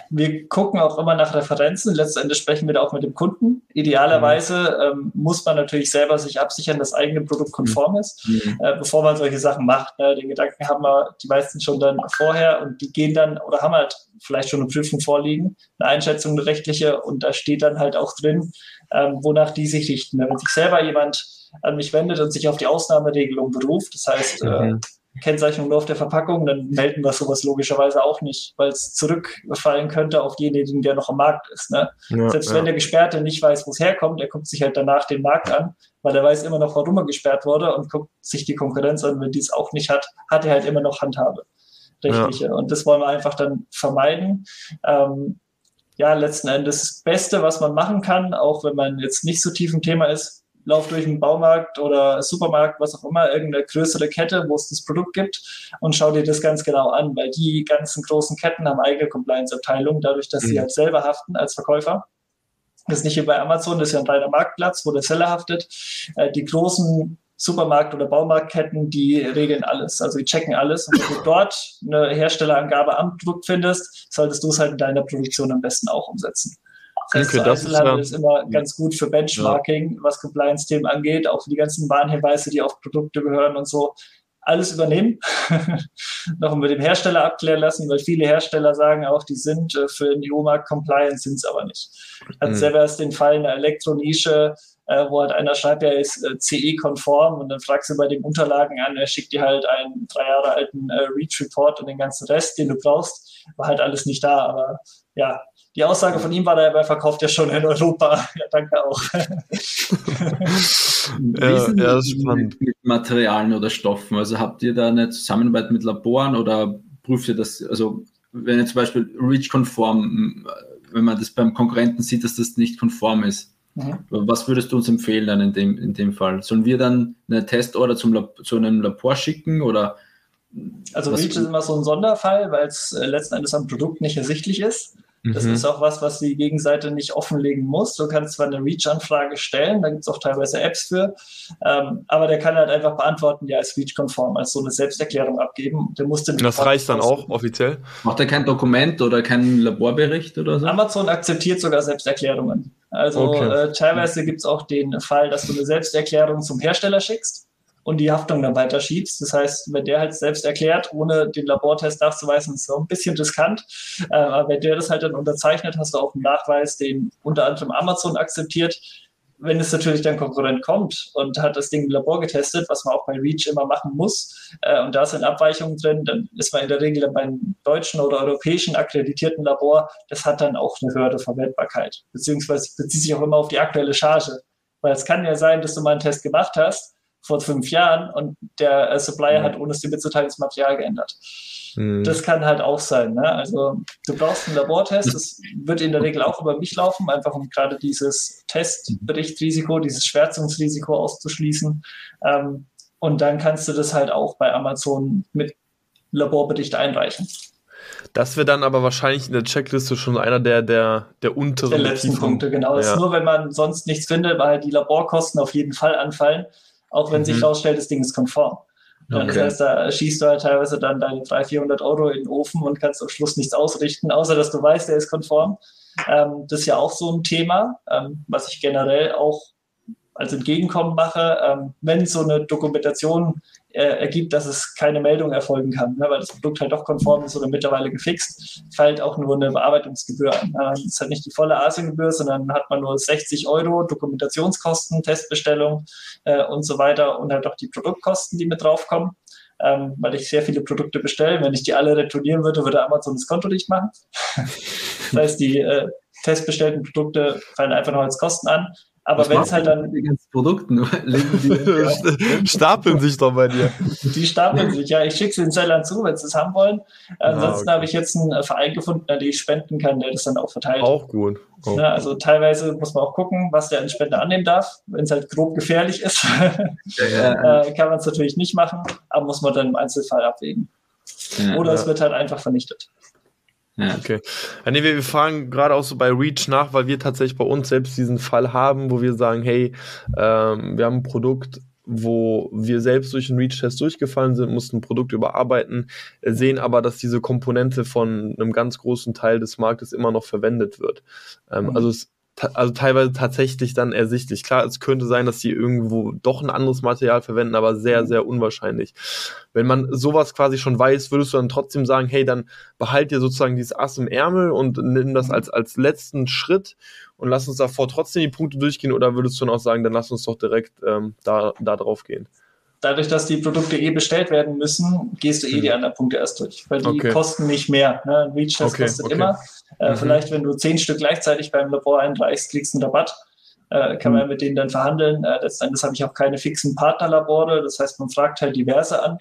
Wir gucken auch immer nach Referenzen. Letztendlich sprechen wir da auch mit dem Kunden. Idealerweise ähm, muss man natürlich selber sich absichern, dass das eigene Produkt konform ist, mhm. äh, bevor man solche Sachen macht. Ne? Den Gedanken haben wir die meisten schon dann vorher und die gehen dann oder haben halt vielleicht schon eine Prüfung vorliegen, eine Einschätzung, eine rechtliche und da steht dann halt auch drin, ähm, wonach die sich richten. Wenn sich selber jemand an mich wendet und sich auf die Ausnahmeregelung beruft, das heißt, äh, mhm. äh, Kennzeichnung nur auf der Verpackung, dann melden wir sowas logischerweise auch nicht, weil es zurückfallen könnte auf denjenigen, der noch am Markt ist. Ne? Ja, Selbst ja. wenn der Gesperrte nicht weiß, wo es herkommt, er guckt sich halt danach den Markt an, weil er weiß immer noch, warum er gesperrt wurde und guckt sich die Konkurrenz an. Wenn die es auch nicht hat, hat er halt immer noch Handhabe. Rechtliche. Ja. Und das wollen wir einfach dann vermeiden. Ähm, ja, letzten Endes das Beste, was man machen kann, auch wenn man jetzt nicht so tief im Thema ist, lauf durch einen Baumarkt oder Supermarkt, was auch immer, irgendeine größere Kette, wo es das Produkt gibt und schau dir das ganz genau an, weil die ganzen großen Ketten haben eigene Compliance-Abteilungen, dadurch, dass mhm. sie halt selber haften als Verkäufer. Das ist nicht wie bei Amazon, das ist ja ein reiner Marktplatz, wo der Seller haftet. Äh, die großen Supermarkt- oder Baumarktketten, die regeln alles. Also die checken alles. Und wenn du dort eine Herstellerangabe am Produkt findest, solltest du es halt in deiner Produktion am besten auch umsetzen. Das heißt, das Einzelhandel ist, ja, ist immer ganz gut für Benchmarking, ja. was Compliance-Themen angeht, auch für die ganzen Warnhinweise, die auf Produkte gehören und so. Alles übernehmen, <laughs> noch mit dem Hersteller abklären lassen, weil viele Hersteller sagen auch, die sind äh, für den EU-Markt compliant, sind es aber nicht. Hat mhm. selber erst den Fall in der Elektronische, äh, wo halt einer schreibt, er ist äh, CE-konform und dann fragst du bei den Unterlagen an, er schickt dir halt einen drei Jahre alten äh, Reach-Report und den ganzen Rest, den du brauchst, war halt alles nicht da. Aber ja, die Aussage von ihm war, er verkauft ja schon in Europa. Ja, danke auch. <laughs> ja, ja, das ist spannend. Mit Materialien oder Stoffen? Also habt ihr da eine Zusammenarbeit mit Laboren oder prüft ihr das? Also wenn ihr zum Beispiel REACH-konform, wenn man das beim Konkurrenten sieht, dass das nicht konform ist, mhm. was würdest du uns empfehlen dann in dem, in dem Fall? Sollen wir dann eine Testorder zum Lab, zu einem Labor schicken oder also REACH ist immer so ein Sonderfall, weil es äh, letzten Endes am Produkt nicht ersichtlich ist. Das mhm. ist auch was, was die Gegenseite nicht offenlegen muss. Du kannst zwar eine Reach-Anfrage stellen, da gibt es auch teilweise Apps für, ähm, aber der kann halt einfach beantworten, ja, ist Reach-konform, als so eine Selbsterklärung abgeben. Der muss den das reicht dann auch offiziell? Macht er kein Dokument oder keinen Laborbericht oder so? Amazon akzeptiert sogar Selbsterklärungen. Also okay. äh, teilweise gibt es auch den Fall, dass du eine Selbsterklärung zum Hersteller schickst und die Haftung dann weiter schiebst. Das heißt, wenn der halt selbst erklärt, ohne den Labortest nachzuweisen, ist auch ein bisschen riskant. Äh, aber wenn der das halt dann unterzeichnet, hast du auch einen Nachweis, den unter anderem Amazon akzeptiert. wenn es natürlich dann Konkurrent kommt und hat das Ding im Labor getestet, was man auch bei REACH immer machen muss, äh, und da sind Abweichungen drin, dann ist man in der Regel beim deutschen oder europäischen akkreditierten Labor, das hat dann auch eine höhere Verwendbarkeit, beziehungsweise bezieht sich auch immer auf die aktuelle Charge. Weil es kann ja sein, dass du mal einen Test gemacht hast vor fünf Jahren und der äh, Supplier mhm. hat ohne es dir mitzuteilen das Material geändert. Mhm. Das kann halt auch sein. Ne? Also du brauchst einen Labortest, das wird in der Regel auch über mich laufen, einfach um gerade dieses Testberichtrisiko, dieses Schwärzungsrisiko auszuschließen. Ähm, und dann kannst du das halt auch bei Amazon mit Laborbericht einreichen. Das wäre dann aber wahrscheinlich in der Checkliste schon einer der, der, der unteren. Der letzten. Punkte, genau. Das ja. ist nur, wenn man sonst nichts findet, weil die Laborkosten auf jeden Fall anfallen, auch wenn mhm. sich herausstellt, das Ding ist konform. Okay. Das heißt, da schießt du halt teilweise dann deine 300, 400 Euro in den Ofen und kannst am Schluss nichts ausrichten, außer dass du weißt, der ist konform. Ähm, das ist ja auch so ein Thema, ähm, was ich generell auch als Entgegenkommen mache, ähm, wenn so eine Dokumentation äh, ergibt, dass es keine Meldung erfolgen kann, ne, weil das Produkt halt doch konform ist oder mittlerweile gefixt, fällt auch nur eine Bearbeitungsgebühr an. Das ist halt nicht die volle Asiengebühr, sondern hat man nur 60 Euro Dokumentationskosten, Testbestellung äh, und so weiter und halt auch die Produktkosten, die mit draufkommen. Ähm, weil ich sehr viele Produkte bestelle. Wenn ich die alle retournieren würde, würde Amazon das Konto dicht machen. <laughs> das heißt, die äh, testbestellten Produkte fallen einfach noch als Kosten an. Aber wenn es halt <laughs> <laughs> dann. Die ganzen Produkten stapeln sich doch bei dir. Die stapeln sich, ja. Ich schicke sie den Sellern zu, wenn sie es haben wollen. Ah, Ansonsten ah, okay. habe ich jetzt einen Verein gefunden, an den ich spenden kann, der das dann auch verteilt. Auch gut. Auch. Ja, also teilweise muss man auch gucken, was der Spender annehmen darf. Wenn es halt grob gefährlich ist, <laughs> ja, ja. Äh, kann man es natürlich nicht machen, aber muss man dann im Einzelfall abwägen. Oder es wird halt einfach vernichtet. Ja. Okay. Ja, nee, wir, wir fragen gerade auch so bei Reach nach, weil wir tatsächlich bei uns selbst diesen Fall haben, wo wir sagen, hey, ähm, wir haben ein Produkt, wo wir selbst durch einen Reach-Test durchgefallen sind, mussten ein Produkt überarbeiten, sehen aber, dass diese Komponente von einem ganz großen Teil des Marktes immer noch verwendet wird. Ähm, mhm. Also es also teilweise tatsächlich dann ersichtlich. Klar, es könnte sein, dass sie irgendwo doch ein anderes Material verwenden, aber sehr, mhm. sehr unwahrscheinlich. Wenn man sowas quasi schon weiß, würdest du dann trotzdem sagen, hey, dann behalt dir sozusagen dieses Ass im Ärmel und nimm das mhm. als, als letzten Schritt und lass uns davor trotzdem die Punkte durchgehen oder würdest du dann auch sagen, dann lass uns doch direkt ähm, da, da drauf gehen? Dadurch, dass die Produkte eh bestellt werden müssen, gehst du eh die mhm. anderen Punkte erst durch, weil die okay. kosten nicht mehr. Ne? Reach okay, kostet okay. immer. Äh, mhm. Vielleicht, wenn du zehn Stück gleichzeitig beim Labor einreichst, kriegst du einen Rabatt. Äh, kann mhm. man mit denen dann verhandeln. Äh, letztendlich habe ich auch keine fixen Partnerlabore. Das heißt, man fragt halt diverse an.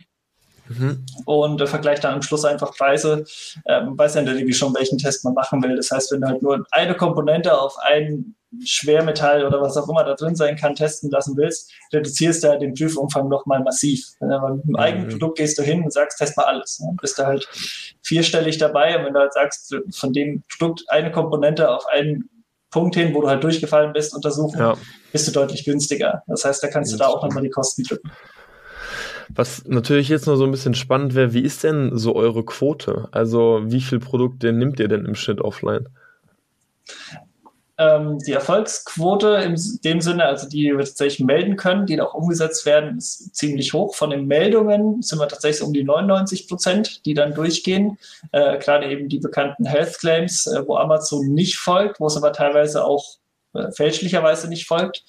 Mhm. Und äh, vergleicht dann am Schluss einfach Preise. Ähm, weiß ja in der Regel schon, welchen Test man machen will. Das heißt, wenn du halt nur eine Komponente auf einen Schwermetall oder was auch immer da drin sein kann, testen lassen willst, reduzierst du halt den Prüfumfang nochmal massiv. Wenn du mit dem eigenen mhm. Produkt gehst du hin und sagst, test mal alles. Dann bist du halt vierstellig dabei und wenn du halt sagst, von dem Produkt eine Komponente auf einen Punkt hin, wo du halt durchgefallen bist, untersuchen, ja. bist du deutlich günstiger. Das heißt, da kannst du da auch nochmal die Kosten drücken. Was natürlich jetzt noch so ein bisschen spannend wäre, wie ist denn so eure Quote? Also wie viel Produkte nimmt ihr denn im Schnitt offline? Ähm, die Erfolgsquote in dem Sinne, also die wir tatsächlich melden können, die auch umgesetzt werden, ist ziemlich hoch. Von den Meldungen sind wir tatsächlich um die 99 Prozent, die dann durchgehen. Äh, gerade eben die bekannten Health Claims, äh, wo Amazon nicht folgt, wo es aber teilweise auch fälschlicherweise nicht folgt.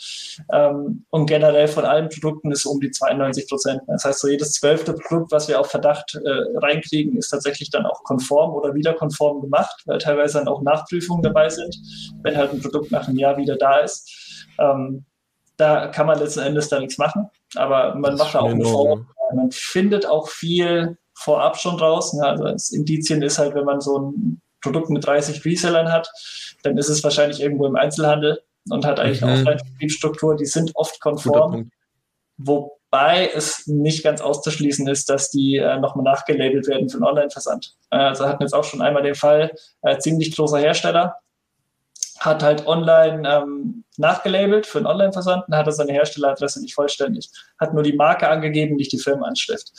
Ähm, und generell von allen Produkten ist um die 92 Prozent. Das heißt, so jedes zwölfte Produkt, was wir auf Verdacht äh, reinkriegen, ist tatsächlich dann auch konform oder wieder konform gemacht, weil teilweise dann auch Nachprüfungen dabei sind, wenn halt ein Produkt nach einem Jahr wieder da ist. Ähm, da kann man letzten Endes da nichts machen, aber man macht da auch eine Form. Man findet auch viel vorab schon draußen. Also das Indizien ist halt, wenn man so ein Produkt mit 30 Resellern hat, dann ist es wahrscheinlich irgendwo im Einzelhandel und hat eigentlich mhm. eine Offline-Vertriebsstruktur. Die sind oft konform, wobei es nicht ganz auszuschließen ist, dass die äh, nochmal nachgelabelt werden für einen Online-Versand. Äh, also hatten jetzt auch schon einmal den Fall, äh, ziemlich großer Hersteller, hat halt online ähm, nachgelabelt für einen Online-Versand und hat seine Herstelleradresse nicht vollständig. Hat nur die Marke angegeben, nicht die Firmenanschrift.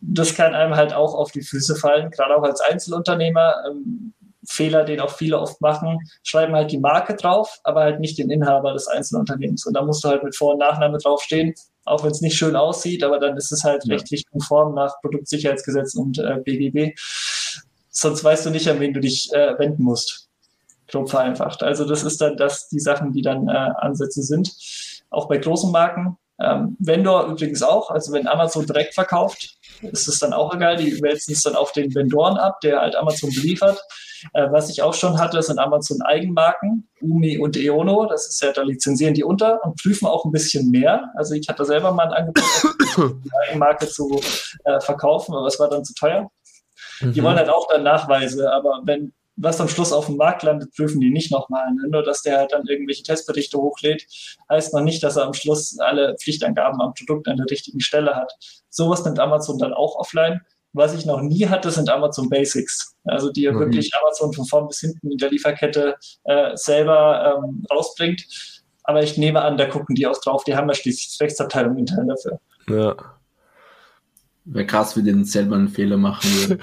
Das kann einem halt auch auf die Füße fallen, gerade auch als Einzelunternehmer. Ähm, Fehler, den auch viele oft machen, schreiben halt die Marke drauf, aber halt nicht den Inhaber des Einzelunternehmens. Und da musst du halt mit Vor- und Nachname draufstehen, auch wenn es nicht schön aussieht, aber dann ist es halt ja. rechtlich konform nach Produktsicherheitsgesetz und äh, BGB. Sonst weißt du nicht, an wen du dich äh, wenden musst. grob vereinfacht. Also das ist dann das, die Sachen, die dann äh, Ansätze sind. Auch bei großen Marken. Ähm, Vendor übrigens auch. Also wenn Amazon direkt verkauft, ist es dann auch egal. Die wälzen es dann auf den Vendoren ab, der halt Amazon beliefert. Äh, was ich auch schon hatte, sind Amazon Eigenmarken, Umi und Eono. Das ist ja, da lizenzieren die unter und prüfen auch ein bisschen mehr. Also ich hatte selber mal ein Angebot, <coughs> die Eigenmarke zu äh, verkaufen, aber es war dann zu teuer. Mhm. Die wollen halt auch dann Nachweise, aber wenn was am Schluss auf dem Markt landet, prüfen die nicht nochmal. Ne? Nur, dass der halt dann irgendwelche Testberichte hochlädt, heißt noch nicht, dass er am Schluss alle Pflichtangaben am Produkt an der richtigen Stelle hat. Sowas nimmt Amazon dann auch offline. Was ich noch nie hatte, sind Amazon Basics. Also die mhm. wirklich Amazon von vorn bis hinten in der Lieferkette äh, selber ähm, rausbringt. Aber ich nehme an, da gucken die auch drauf. Die haben ja schließlich Rechtsabteilung intern dafür. Ja. Wäre krass, wie den selber einen Fehler machen würde.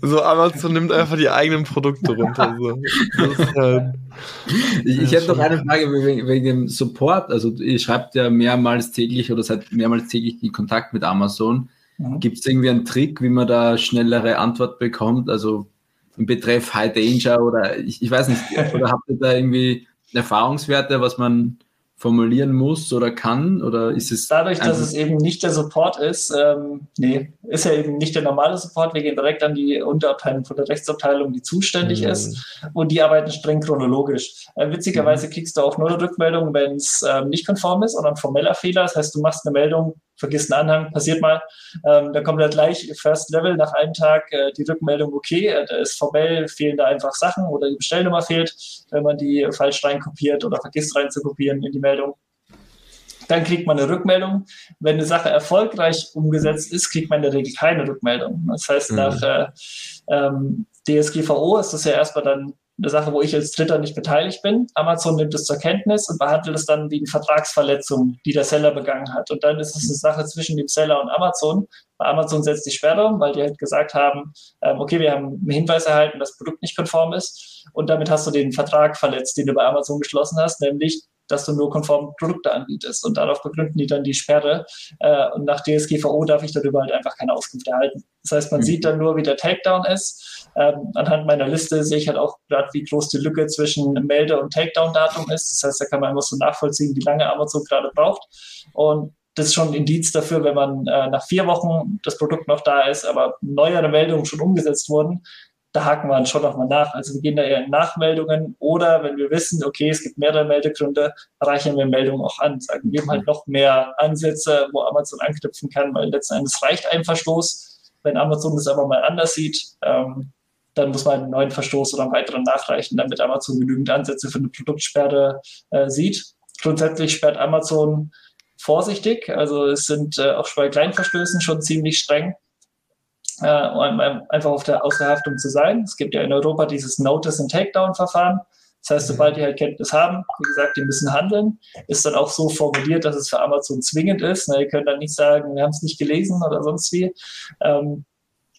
<laughs> so, Amazon nimmt einfach die eigenen Produkte runter. So. Halt, ich ich hätte noch eine Frage wegen, wegen, dem Support. Also, ihr schreibt ja mehrmals täglich oder seid mehrmals täglich in Kontakt mit Amazon. Mhm. Gibt es irgendwie einen Trick, wie man da schnellere Antwort bekommt? Also im Betreff High Danger oder ich, ich weiß nicht, oder habt ihr da irgendwie Erfahrungswerte, was man formulieren muss oder kann? Oder ist es. Dadurch, dass es eben nicht der Support ist, ähm, nee, ist ja eben nicht der normale Support. Wir gehen direkt an die Unterabteilung von der Rechtsabteilung, die zuständig mhm. ist. Und die arbeiten streng chronologisch. Äh, witzigerweise mhm. kriegst du auch nur eine Rückmeldung, wenn es ähm, nicht konform ist oder ein formeller Fehler. Das heißt, du machst eine Meldung, vergisst einen Anhang, passiert mal. Ähm, dann kommt halt gleich First Level nach einem Tag äh, die Rückmeldung, okay, äh, da ist formell, fehlen da einfach Sachen oder die Bestellnummer fehlt, wenn man die falsch reinkopiert oder vergisst reinzukopieren in die Meldung. Dann kriegt man eine Rückmeldung. Wenn eine Sache erfolgreich umgesetzt ist, kriegt man in der Regel keine Rückmeldung. Das heißt, mhm. nach äh, ähm, DSGVO ist das ja erstmal dann eine Sache, wo ich als Dritter nicht beteiligt bin. Amazon nimmt es zur Kenntnis und behandelt es dann wie eine Vertragsverletzung, die der Seller begangen hat. Und dann ist es eine Sache zwischen dem Seller und Amazon. Bei Amazon setzt die Sperre, weil die halt gesagt haben, ähm, okay, wir haben einen Hinweis erhalten, dass das Produkt nicht konform ist. Und damit hast du den Vertrag verletzt, den du bei Amazon geschlossen hast, nämlich dass du nur konforme Produkte anbietest. Und darauf begründen die dann die Sperre. Äh, und nach DSGVO darf ich darüber halt einfach keine Auskunft erhalten. Das heißt, man mhm. sieht dann nur, wie der Takedown ist. Ähm, anhand meiner Liste sehe ich halt auch gerade, wie groß die Lücke zwischen Melde- und Takedown-Datum ist. Das heißt, da kann man immer so nachvollziehen, wie lange Amazon gerade braucht. Und das ist schon ein Indiz dafür, wenn man äh, nach vier Wochen das Produkt noch da ist, aber neuere Meldungen schon umgesetzt wurden, da haken wir dann schon nochmal nach. Also wir gehen da eher in Nachmeldungen oder wenn wir wissen, okay, es gibt mehrere Meldegründe, reichen wir Meldungen auch an. Sagen wir halt noch mehr Ansätze, wo Amazon anknüpfen kann, weil letzten Endes reicht ein Verstoß. Wenn Amazon das aber mal anders sieht, ähm, dann muss man einen neuen Verstoß oder einen weiteren nachreichen, damit Amazon genügend Ansätze für eine Produktsperre äh, sieht. Grundsätzlich sperrt Amazon vorsichtig, also es sind äh, auch bei Kleinverstößen schon ziemlich streng äh, um einfach auf der, aus der Haftung zu sein. Es gibt ja in Europa dieses Notice- and Takedown-Verfahren. Das heißt, sobald die halt Kenntnis haben, wie gesagt, die müssen handeln, ist dann auch so formuliert, dass es für Amazon zwingend ist. Na, ihr könnt dann nicht sagen, wir haben es nicht gelesen oder sonst wie. Ähm,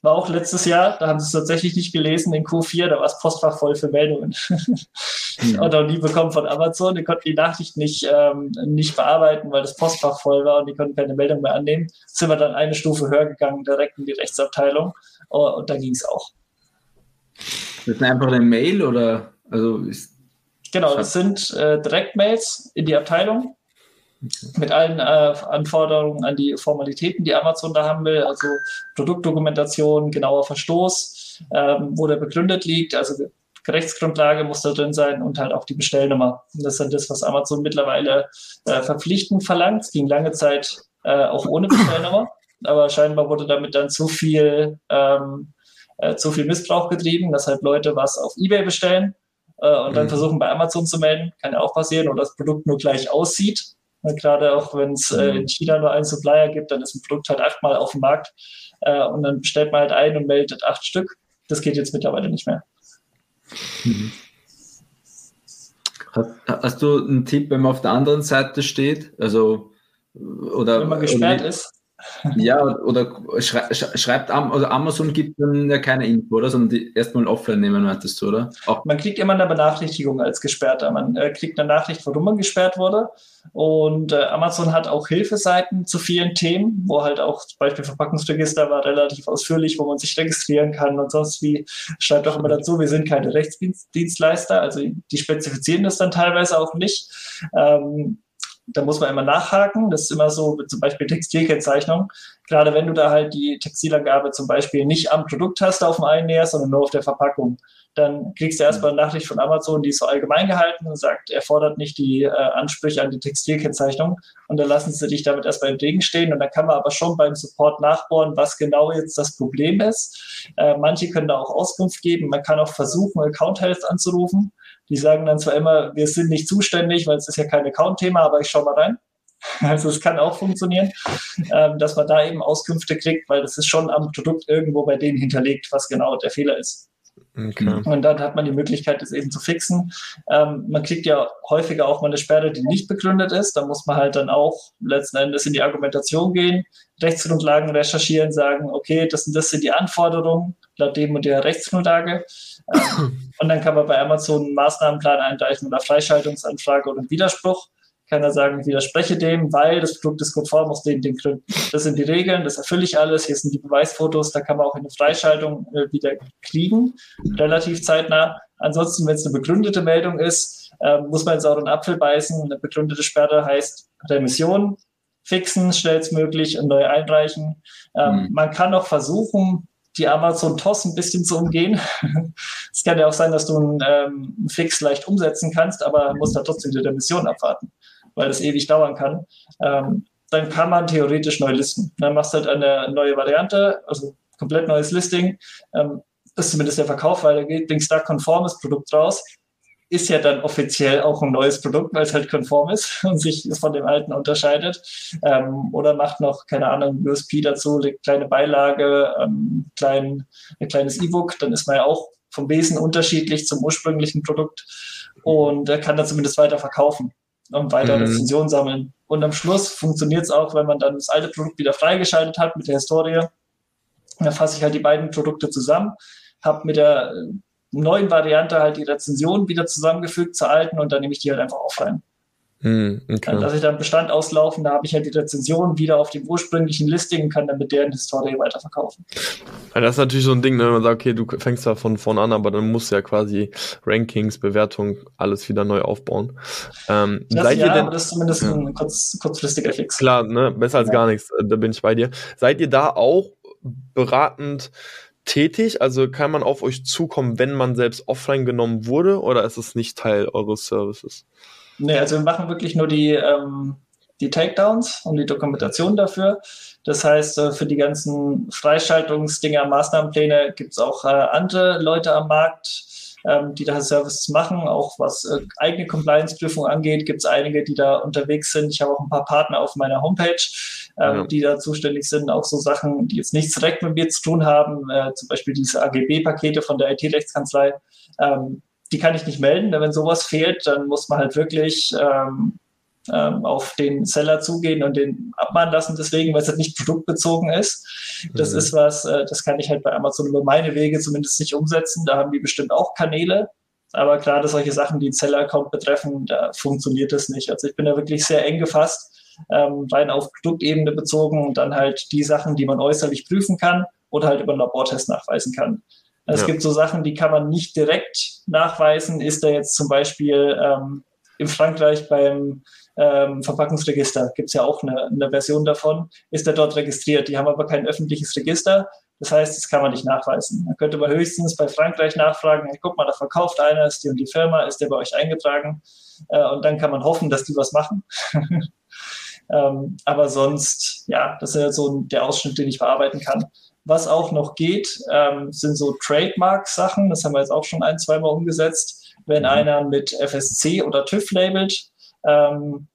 war auch letztes Jahr, da haben sie es tatsächlich nicht gelesen, in Q4, da war es Postfach voll für Meldungen. ja. Und auch nie bekommen von Amazon, die konnten die Nachricht nicht, ähm, nicht bearbeiten, weil das Postfach voll war und die konnten keine Meldung mehr annehmen. Sind wir dann eine Stufe höher gegangen, direkt in die Rechtsabteilung und, und da ging es auch. Das ist einfach eine Mail oder also ist Genau, das sind äh, Direktmails in die Abteilung mit allen äh, Anforderungen an die Formalitäten, die Amazon da haben will, also Produktdokumentation, genauer Verstoß, ähm, wo der begründet liegt, also Rechtsgrundlage muss da drin sein und halt auch die Bestellnummer. Und das ist dann das, was Amazon mittlerweile äh, verpflichtend verlangt. Es ging lange Zeit äh, auch ohne Bestellnummer, aber scheinbar wurde damit dann zu viel, ähm, äh, zu viel Missbrauch getrieben, dass halt Leute was auf Ebay bestellen äh, und dann mhm. versuchen bei Amazon zu melden. Kann ja auch passieren, oder das Produkt nur gleich aussieht Gerade auch wenn es äh, in mhm. China nur einen Supplier gibt, dann ist ein Produkt halt achtmal auf dem Markt äh, und dann bestellt man halt ein und meldet acht Stück. Das geht jetzt mittlerweile nicht mehr. Mhm. Hast, hast, du einen Tipp, wenn man auf der anderen Seite steht? Also, oder, wenn man gesperrt ist. Ja, oder schrei schreibt also Amazon gibt dann ja keine Info, oder? Sondern die erstmal offline nehmen, meintest du, oder? Auch man kriegt immer eine Benachrichtigung als Gesperrter. Man äh, kriegt eine Nachricht, warum man gesperrt wurde. Und äh, Amazon hat auch Hilfeseiten zu vielen Themen, wo halt auch zum Beispiel Verpackungsregister war relativ ausführlich, wo man sich registrieren kann und sonst wie. Schreibt auch immer dazu, wir sind keine Rechtsdienstleister, also die spezifizieren das dann teilweise auch nicht. Ähm, da muss man immer nachhaken. Das ist immer so, zum Beispiel Textilkennzeichnung. Gerade wenn du da halt die Textilangabe zum Beispiel nicht am Produkt hast auf dem Einnäher, sondern nur auf der Verpackung, dann kriegst du erstmal eine Nachricht von Amazon, die ist so allgemein gehalten und sagt, er fordert nicht die äh, Ansprüche an die Textilkennzeichnung und dann lassen sie dich damit erstmal entgegenstehen und dann kann man aber schon beim Support nachbohren, was genau jetzt das Problem ist. Äh, manche können da auch Auskunft geben, man kann auch versuchen, Account Health anzurufen die sagen dann zwar immer, wir sind nicht zuständig, weil es ist ja kein Account-Thema, aber ich schaue mal rein. <laughs> Also es kann auch funktionieren, ähm, dass man da eben Auskünfte kriegt, weil das ist schon am Produkt irgendwo bei denen hinterlegt, was genau der Fehler ist. Okay. Und dann hat man die Möglichkeit, das eben zu fixen. Ähm, man kriegt ja häufiger auch mal eine Sperre, die nicht begründet ist. Da muss man halt dann auch letzten Endes in die Argumentation gehen, Rechtsgrundlagen recherchieren, sagen, okay, das, sind, das sind die Anforderungen laut dem und der Rechtsgrundlage. Ähm, <laughs> und dann kann man bei Amazon einen Maßnahmenplan einreichen oder Freischaltungsanfrage oder einen Widerspruch. Kann er sagen, ich widerspreche dem, weil das Produkt ist konform aus den, den Gründen. Das sind die Regeln, das erfülle ich alles. Hier sind die Beweisfotos, da kann man auch eine Freischaltung äh, wieder kriegen, relativ zeitnah. Ansonsten, wenn es eine begründete Meldung ist, äh, muss man jetzt auch einen Apfel beißen. Eine begründete Sperre heißt Remission, fixen schnellstmöglich und neu einreichen. Ähm, mhm. Man kann auch versuchen, die Amazon-TOS ein bisschen zu umgehen. es kann ja auch sein, dass du einen, ähm, Fix leicht umsetzen kannst, aber musst da trotzdem die Mission abwarten, weil das ewig dauern kann. Ähm, dann kann man theoretisch neu listen. Dann machst du halt eine neue Variante, also komplett neues Listing. Ähm, ist zumindest der Verkauf weil da geht ein stark konformes Produkt raus ist ja dann offiziell auch ein neues Produkt, weil es halt konform ist <laughs> und sich von dem alten unterscheidet. Ähm, oder macht noch, keine Ahnung, USP dazu, eine kleine Beilage, ähm, klein, ein kleines E-Book, dann ist man ja auch vom Wesen unterschiedlich zum ursprünglichen Produkt und er kann dann zumindest weiter verkaufen und weiter mhm. Rezensionen sammeln. Und am Schluss funktioniert es auch, wenn man dann das alte Produkt wieder freigeschaltet hat mit der Historie. Dann fasse ich halt die beiden Produkte zusammen, habe mit der neuen Variante halt die Rezension wieder zusammengefügt zur alten und dann nehme ich die halt einfach offline. Hm, okay. Dass ich dann Bestand auslaufen, da habe ich halt die Rezension wieder auf dem ursprünglichen Listing und kann dann mit deren Historie weiterverkaufen. das ist natürlich so ein Ding, ne, wenn man sagt, okay, du fängst da von vorne an, aber dann musst du ja quasi Rankings, Bewertung, alles wieder neu aufbauen. Ähm, das, seid ja, ihr denn, aber das ist zumindest ja. ein kurz, kurzfristiger Fix. Klar, ne, besser als ja. gar nichts, da bin ich bei dir. Seid ihr da auch beratend tätig? Also kann man auf euch zukommen, wenn man selbst offline genommen wurde oder ist es nicht Teil eures Services? Nee, also wir machen wirklich nur die, ähm, die Takedowns und die Dokumentation dafür. Das heißt, äh, für die ganzen Freischaltungsdinger, Maßnahmenpläne gibt es auch äh, andere Leute am Markt, ähm, die da Services machen. Auch was äh, eigene Compliance-Prüfung angeht, gibt es einige, die da unterwegs sind. Ich habe auch ein paar Partner auf meiner Homepage, ähm, ja. die da zuständig sind. Auch so Sachen, die jetzt nichts direkt mit mir zu tun haben, äh, zum Beispiel diese AGB-Pakete von der IT-Rechtskanzlei. Ähm, die kann ich nicht melden, denn wenn sowas fehlt, dann muss man halt wirklich ähm, ähm, auf den Seller zugehen und den abmahnen lassen, deswegen, weil es halt nicht produktbezogen ist. Das mhm. ist was, äh, das kann ich halt bei Amazon über meine Wege zumindest nicht umsetzen. Da haben die bestimmt auch Kanäle. Aber gerade solche Sachen, die einen Seller-Account betreffen, da funktioniert das nicht. Also ich bin da wirklich sehr eng gefasst, ähm, rein auf Produktebene bezogen und dann halt die Sachen, die man äußerlich prüfen kann oder halt über einen Labortest nachweisen kann. Es ja. gibt so Sachen, die kann man nicht direkt nachweisen. Ist da jetzt zum Beispiel ähm, in Frankreich beim ähm, Verpackungsregister, gibt es ja auch eine, eine Version davon, ist er dort registriert. Die haben aber kein öffentliches Register. Das heißt, das kann man nicht nachweisen. Man könnte man höchstens bei Frankreich nachfragen, hey, guck mal, da verkauft einer, ist die und die Firma, ist der bei euch eingetragen? Äh, und dann kann man hoffen, dass die was machen. <laughs> ähm, aber sonst, ja, das ist ja so der Ausschnitt, den ich bearbeiten kann. Was auch noch geht, ähm, sind so Trademark-Sachen. Das haben wir jetzt auch schon ein, zweimal umgesetzt. Wenn mhm. einer mit FSC oder TÜV labelt, ähm,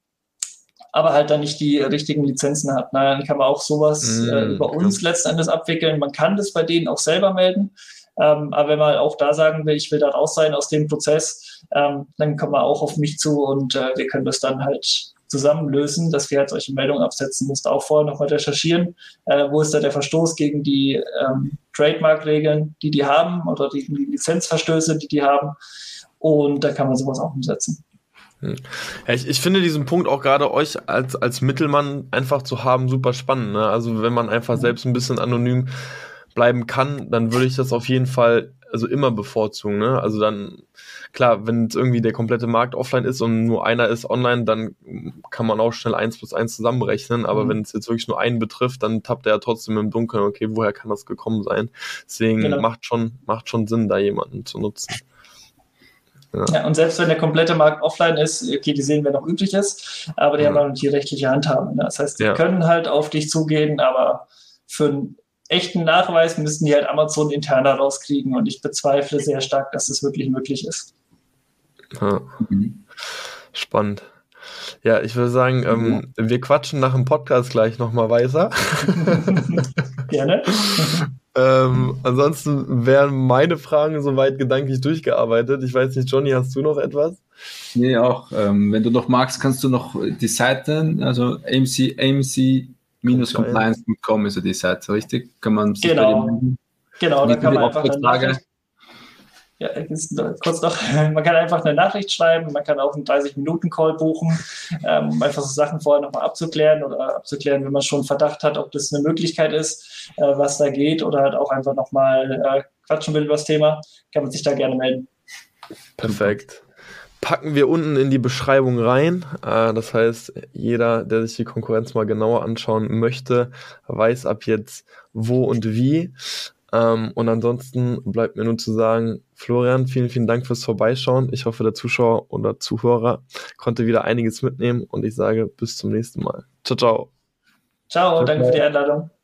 aber halt dann nicht die richtigen Lizenzen hat. Na, dann kann man auch sowas mm, äh, über uns letzten Endes abwickeln. Man kann das bei denen auch selber melden. Ähm, aber wenn man auch da sagen will, ich will da raus sein aus dem Prozess, ähm, dann kommt man auch auf mich zu und äh, wir können das dann halt zusammen lösen, dass wir halt solche Meldungen absetzen. Musst auch vorher nochmal recherchieren, äh, wo ist da der Verstoß gegen die ähm, Trademark-Regeln, die die haben oder die, die Lizenzverstöße, die die haben. Und da kann man sowas auch umsetzen. Hm. Ja, ich, ich finde diesen Punkt auch gerade euch als, als Mittelmann einfach zu haben super spannend. Ne? Also wenn man einfach selbst ein bisschen anonym bleiben kann, dann würde ich das auf jeden Fall also immer bevorzugen. Ne? Also dann, klar, wenn jetzt irgendwie der komplette Markt offline ist und nur einer ist online, dann kann man auch schnell eins plus eins zusammenrechnen. Aber mhm. wenn es jetzt wirklich nur einen betrifft, dann tappt er ja trotzdem im Dunkeln, okay, woher kann das gekommen sein? Deswegen genau. macht schon, macht schon Sinn, da jemanden zu nutzen. Ja. ja. und selbst wenn der komplette Markt offline ist, okay, die sehen, wer noch übrig ist, aber die ja. haben die rechtliche Handhabe. Ne? Das heißt, die ja. können halt auf dich zugehen, aber für einen echten Nachweis müssen die halt Amazon interner rauskriegen und ich bezweifle sehr stark, dass das wirklich möglich ist. Ja. Spannend. Ja, ich würde sagen, ähm, wir quatschen nach dem Podcast gleich nochmal weiter. <laughs> Gerne. ähm, ansonsten wären meine Fragen soweit gedanklich durchgearbeitet. Ich weiß nicht, Johnny, hast du noch etwas? Nee, auch. Ähm, wenn du noch magst, kannst du noch die Seite, also AMC, AMC compliance.com ist ja die Seite, richtig? Kann man genau, genau, da kann man einfach eine Nachricht, ja, kurz noch, <laughs> man kann einfach eine Nachricht schreiben, man kann auch einen 30-Minuten-Call buchen, <laughs> ähm, um einfach so Sachen vorher nochmal abzuklären oder abzuklären, wenn man schon Verdacht hat, ob das eine Möglichkeit ist, äh, was da geht oder halt auch einfach nochmal äh, quatschen will über das Thema, kann man sich da gerne melden. Perfekt packen wir unten in die Beschreibung rein. Äh, das heißt, jeder, der sich die Konkurrenz mal genauer anschauen möchte, weiß ab jetzt wo und wie. Ähm, und ansonsten bleibt mir nur zu sagen, Florian, vielen, vielen Dank fürs Vorbeischauen. Ich hoffe, der Zuschauer oder Zuhörer konnte wieder einiges mitnehmen und ich sage bis zum nächsten Mal. Ciao, ciao. Ciao, danke für die Einladung.